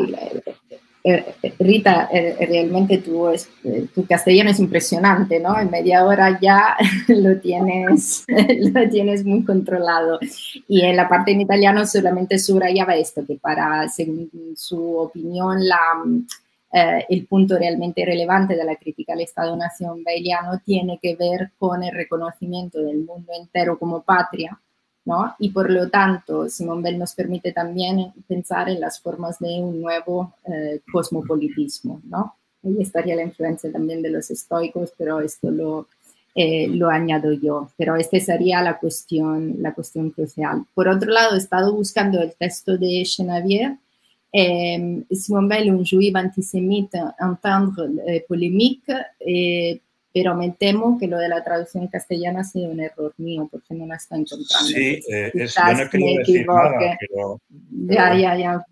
Eh, eh, Rita, eh, realmente tu, tu, castellano es impresionante, ¿no? En media hora ya lo tienes, lo tienes muy controlado. Y en la parte en italiano solamente subrayaba esto, que para, su opinión, la, eh, el punto realmente relevante de la crítica al Estado-Nación bailiano tiene que ver con el reconocimiento del mundo entero como patria y por lo tanto, Simón Bell nos permite también pensar en las formas de un nuevo eh, cosmopolitismo, ¿no? Ahí estaría la influencia también de los estoicos, pero esto lo, eh, lo añado yo. Pero esta sería la cuestión, la cuestión crucial. Por otro lado, he estado buscando el texto de Chenavier, eh, Simone Bell, un juif antisémite, entendre polémique, pero me temo que lo de la traducción castellana ha sido un error mío porque no la está encontrando. Sí, eh, es, yo no decir nada, pero, Ya, ya, ya.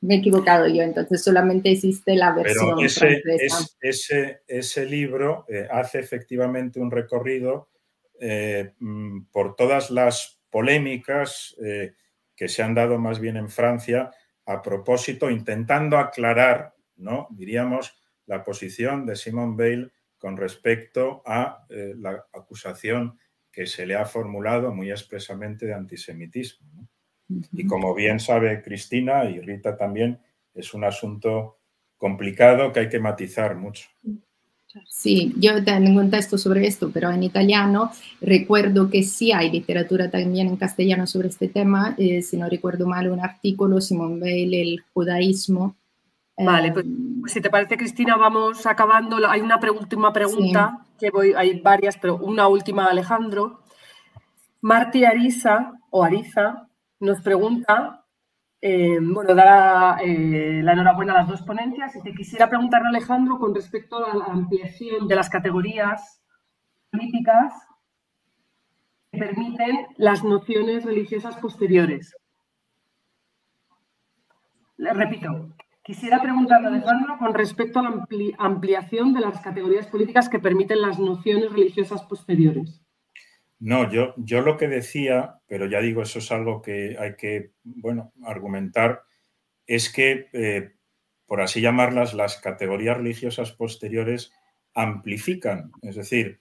Me he equivocado yo, entonces solamente existe la versión pero ese, es, ese, ese, libro eh, hace efectivamente un recorrido eh, mm, por todas las polémicas que se han dado más bien en Francia a propósito, intentando aclarar, ¿no? diríamos, la posición de Simone Bale con respecto a eh, la acusación que se le ha formulado muy expresamente de antisemitismo. Y como bien sabe Cristina y Rita también, es un asunto complicado que hay que matizar mucho. Sí, yo tengo un texto sobre esto, pero en italiano recuerdo que sí hay literatura también en castellano sobre este tema, eh, si no recuerdo mal, un artículo, Simón Weil, el judaísmo. Vale, pues, pues, si te parece, Cristina, vamos acabando. Hay una última pregunta, que voy, hay varias, pero una última, Alejandro. Marti Arisa, o Ariza, nos pregunta eh, bueno, dar eh, la enhorabuena a las dos ponencias y te quisiera preguntar, Alejandro, con respecto a la ampliación de las categorías políticas que permiten las nociones religiosas posteriores. Le repito, quisiera preguntarle, Alejandro, con respecto a la ampliación de las categorías políticas que permiten las nociones religiosas posteriores. No, yo, yo lo que decía, pero ya digo, eso es algo que hay que, bueno, argumentar, es que, eh, por así llamarlas, las categorías religiosas posteriores amplifican, es decir,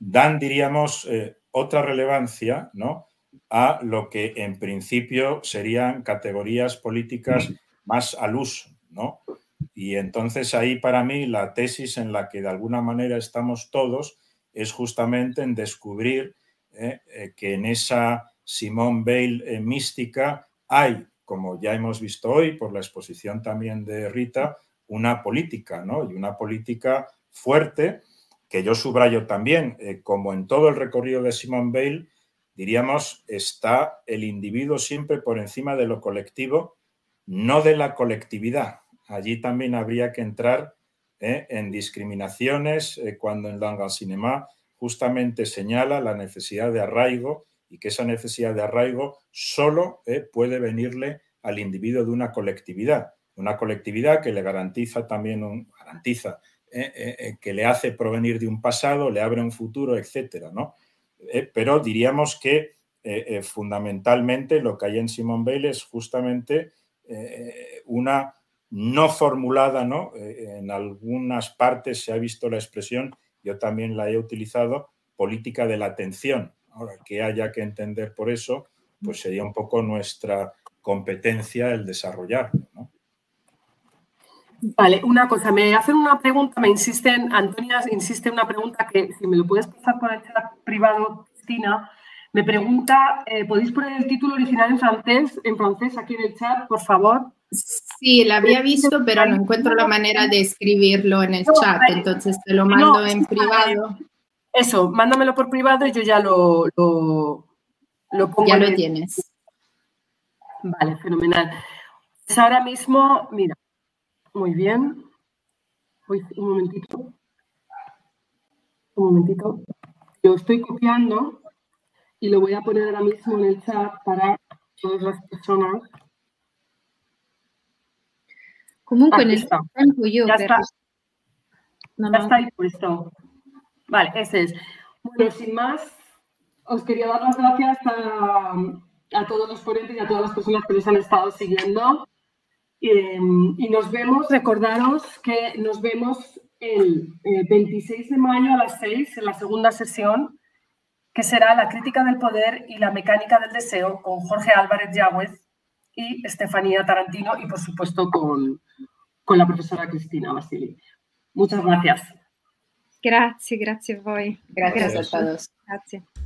dan, diríamos, eh, otra relevancia, ¿no? a lo que en principio serían categorías políticas más al uso, Y entonces ahí para mí la tesis en la que de alguna manera estamos todos es justamente en descubrir ¿eh? Eh, que en esa Simone Bale eh, mística hay, como ya hemos visto hoy por la exposición también de Rita, una política, ¿no? Y una política fuerte, que yo subrayo también, como en todo el recorrido de Simone Bale, diríamos, está el individuo siempre por encima de lo colectivo, no de la colectividad. Allí también habría que entrar en discriminaciones, cuando en Langan Cinema justamente señala la necesidad de arraigo y que esa necesidad de arraigo solo eh, puede venirle al individuo de una colectividad, una colectividad que le garantiza también un, garantiza eh, eh, que le hace provenir de un pasado, le abre un futuro, etcétera, ¿no? pero diríamos que fundamentalmente lo que hay en Simon Bale es justamente una no formulada, ¿no? en algunas partes se ha visto la expresión yo también la he utilizado, política de la atención. Ahora, que haya que entender por eso, pues sería un poco nuestra competencia el desarrollarlo. Vale, una cosa, me hacen una pregunta, me insisten, Antonia insiste en una pregunta que si me lo puedes pasar por el chat privado, Cristina, me pregunta, eh, ¿podéis poner el título original en francés, en francés aquí en el chat, por favor? Sí, la había visto, pero no encuentro la manera de escribirlo en el chat, entonces te lo mando en privado. Eso, mándamelo por privado y yo ya lo, lo, pongo. Ya lo tienes. Vale, fenomenal. Pues ahora mismo, mira, muy bien. un momentito. Un momentito. Yo estoy copiando y lo voy a poner ahora mismo en el chat para todas las personas Comunque nel yo... Ya, está. ya está ahí puesto. Vale, ese es. Bueno, sin más, os quería dar las gracias a, a todos los ponentes y a todas las personas que nos han estado siguiendo. y nos vemos, recordaros que nos vemos el 26 de mayo a las 6 en la segunda sesión, que será la crítica del poder y la mecánica del deseo con Jorge Álvarez Yagüez y Estefanía Tarantino y, por supuesto, con, con la profesora Cristina Basili. Muchas gracias. Grazie, grazie a voi. Gracias, gracias a todos. Grazie.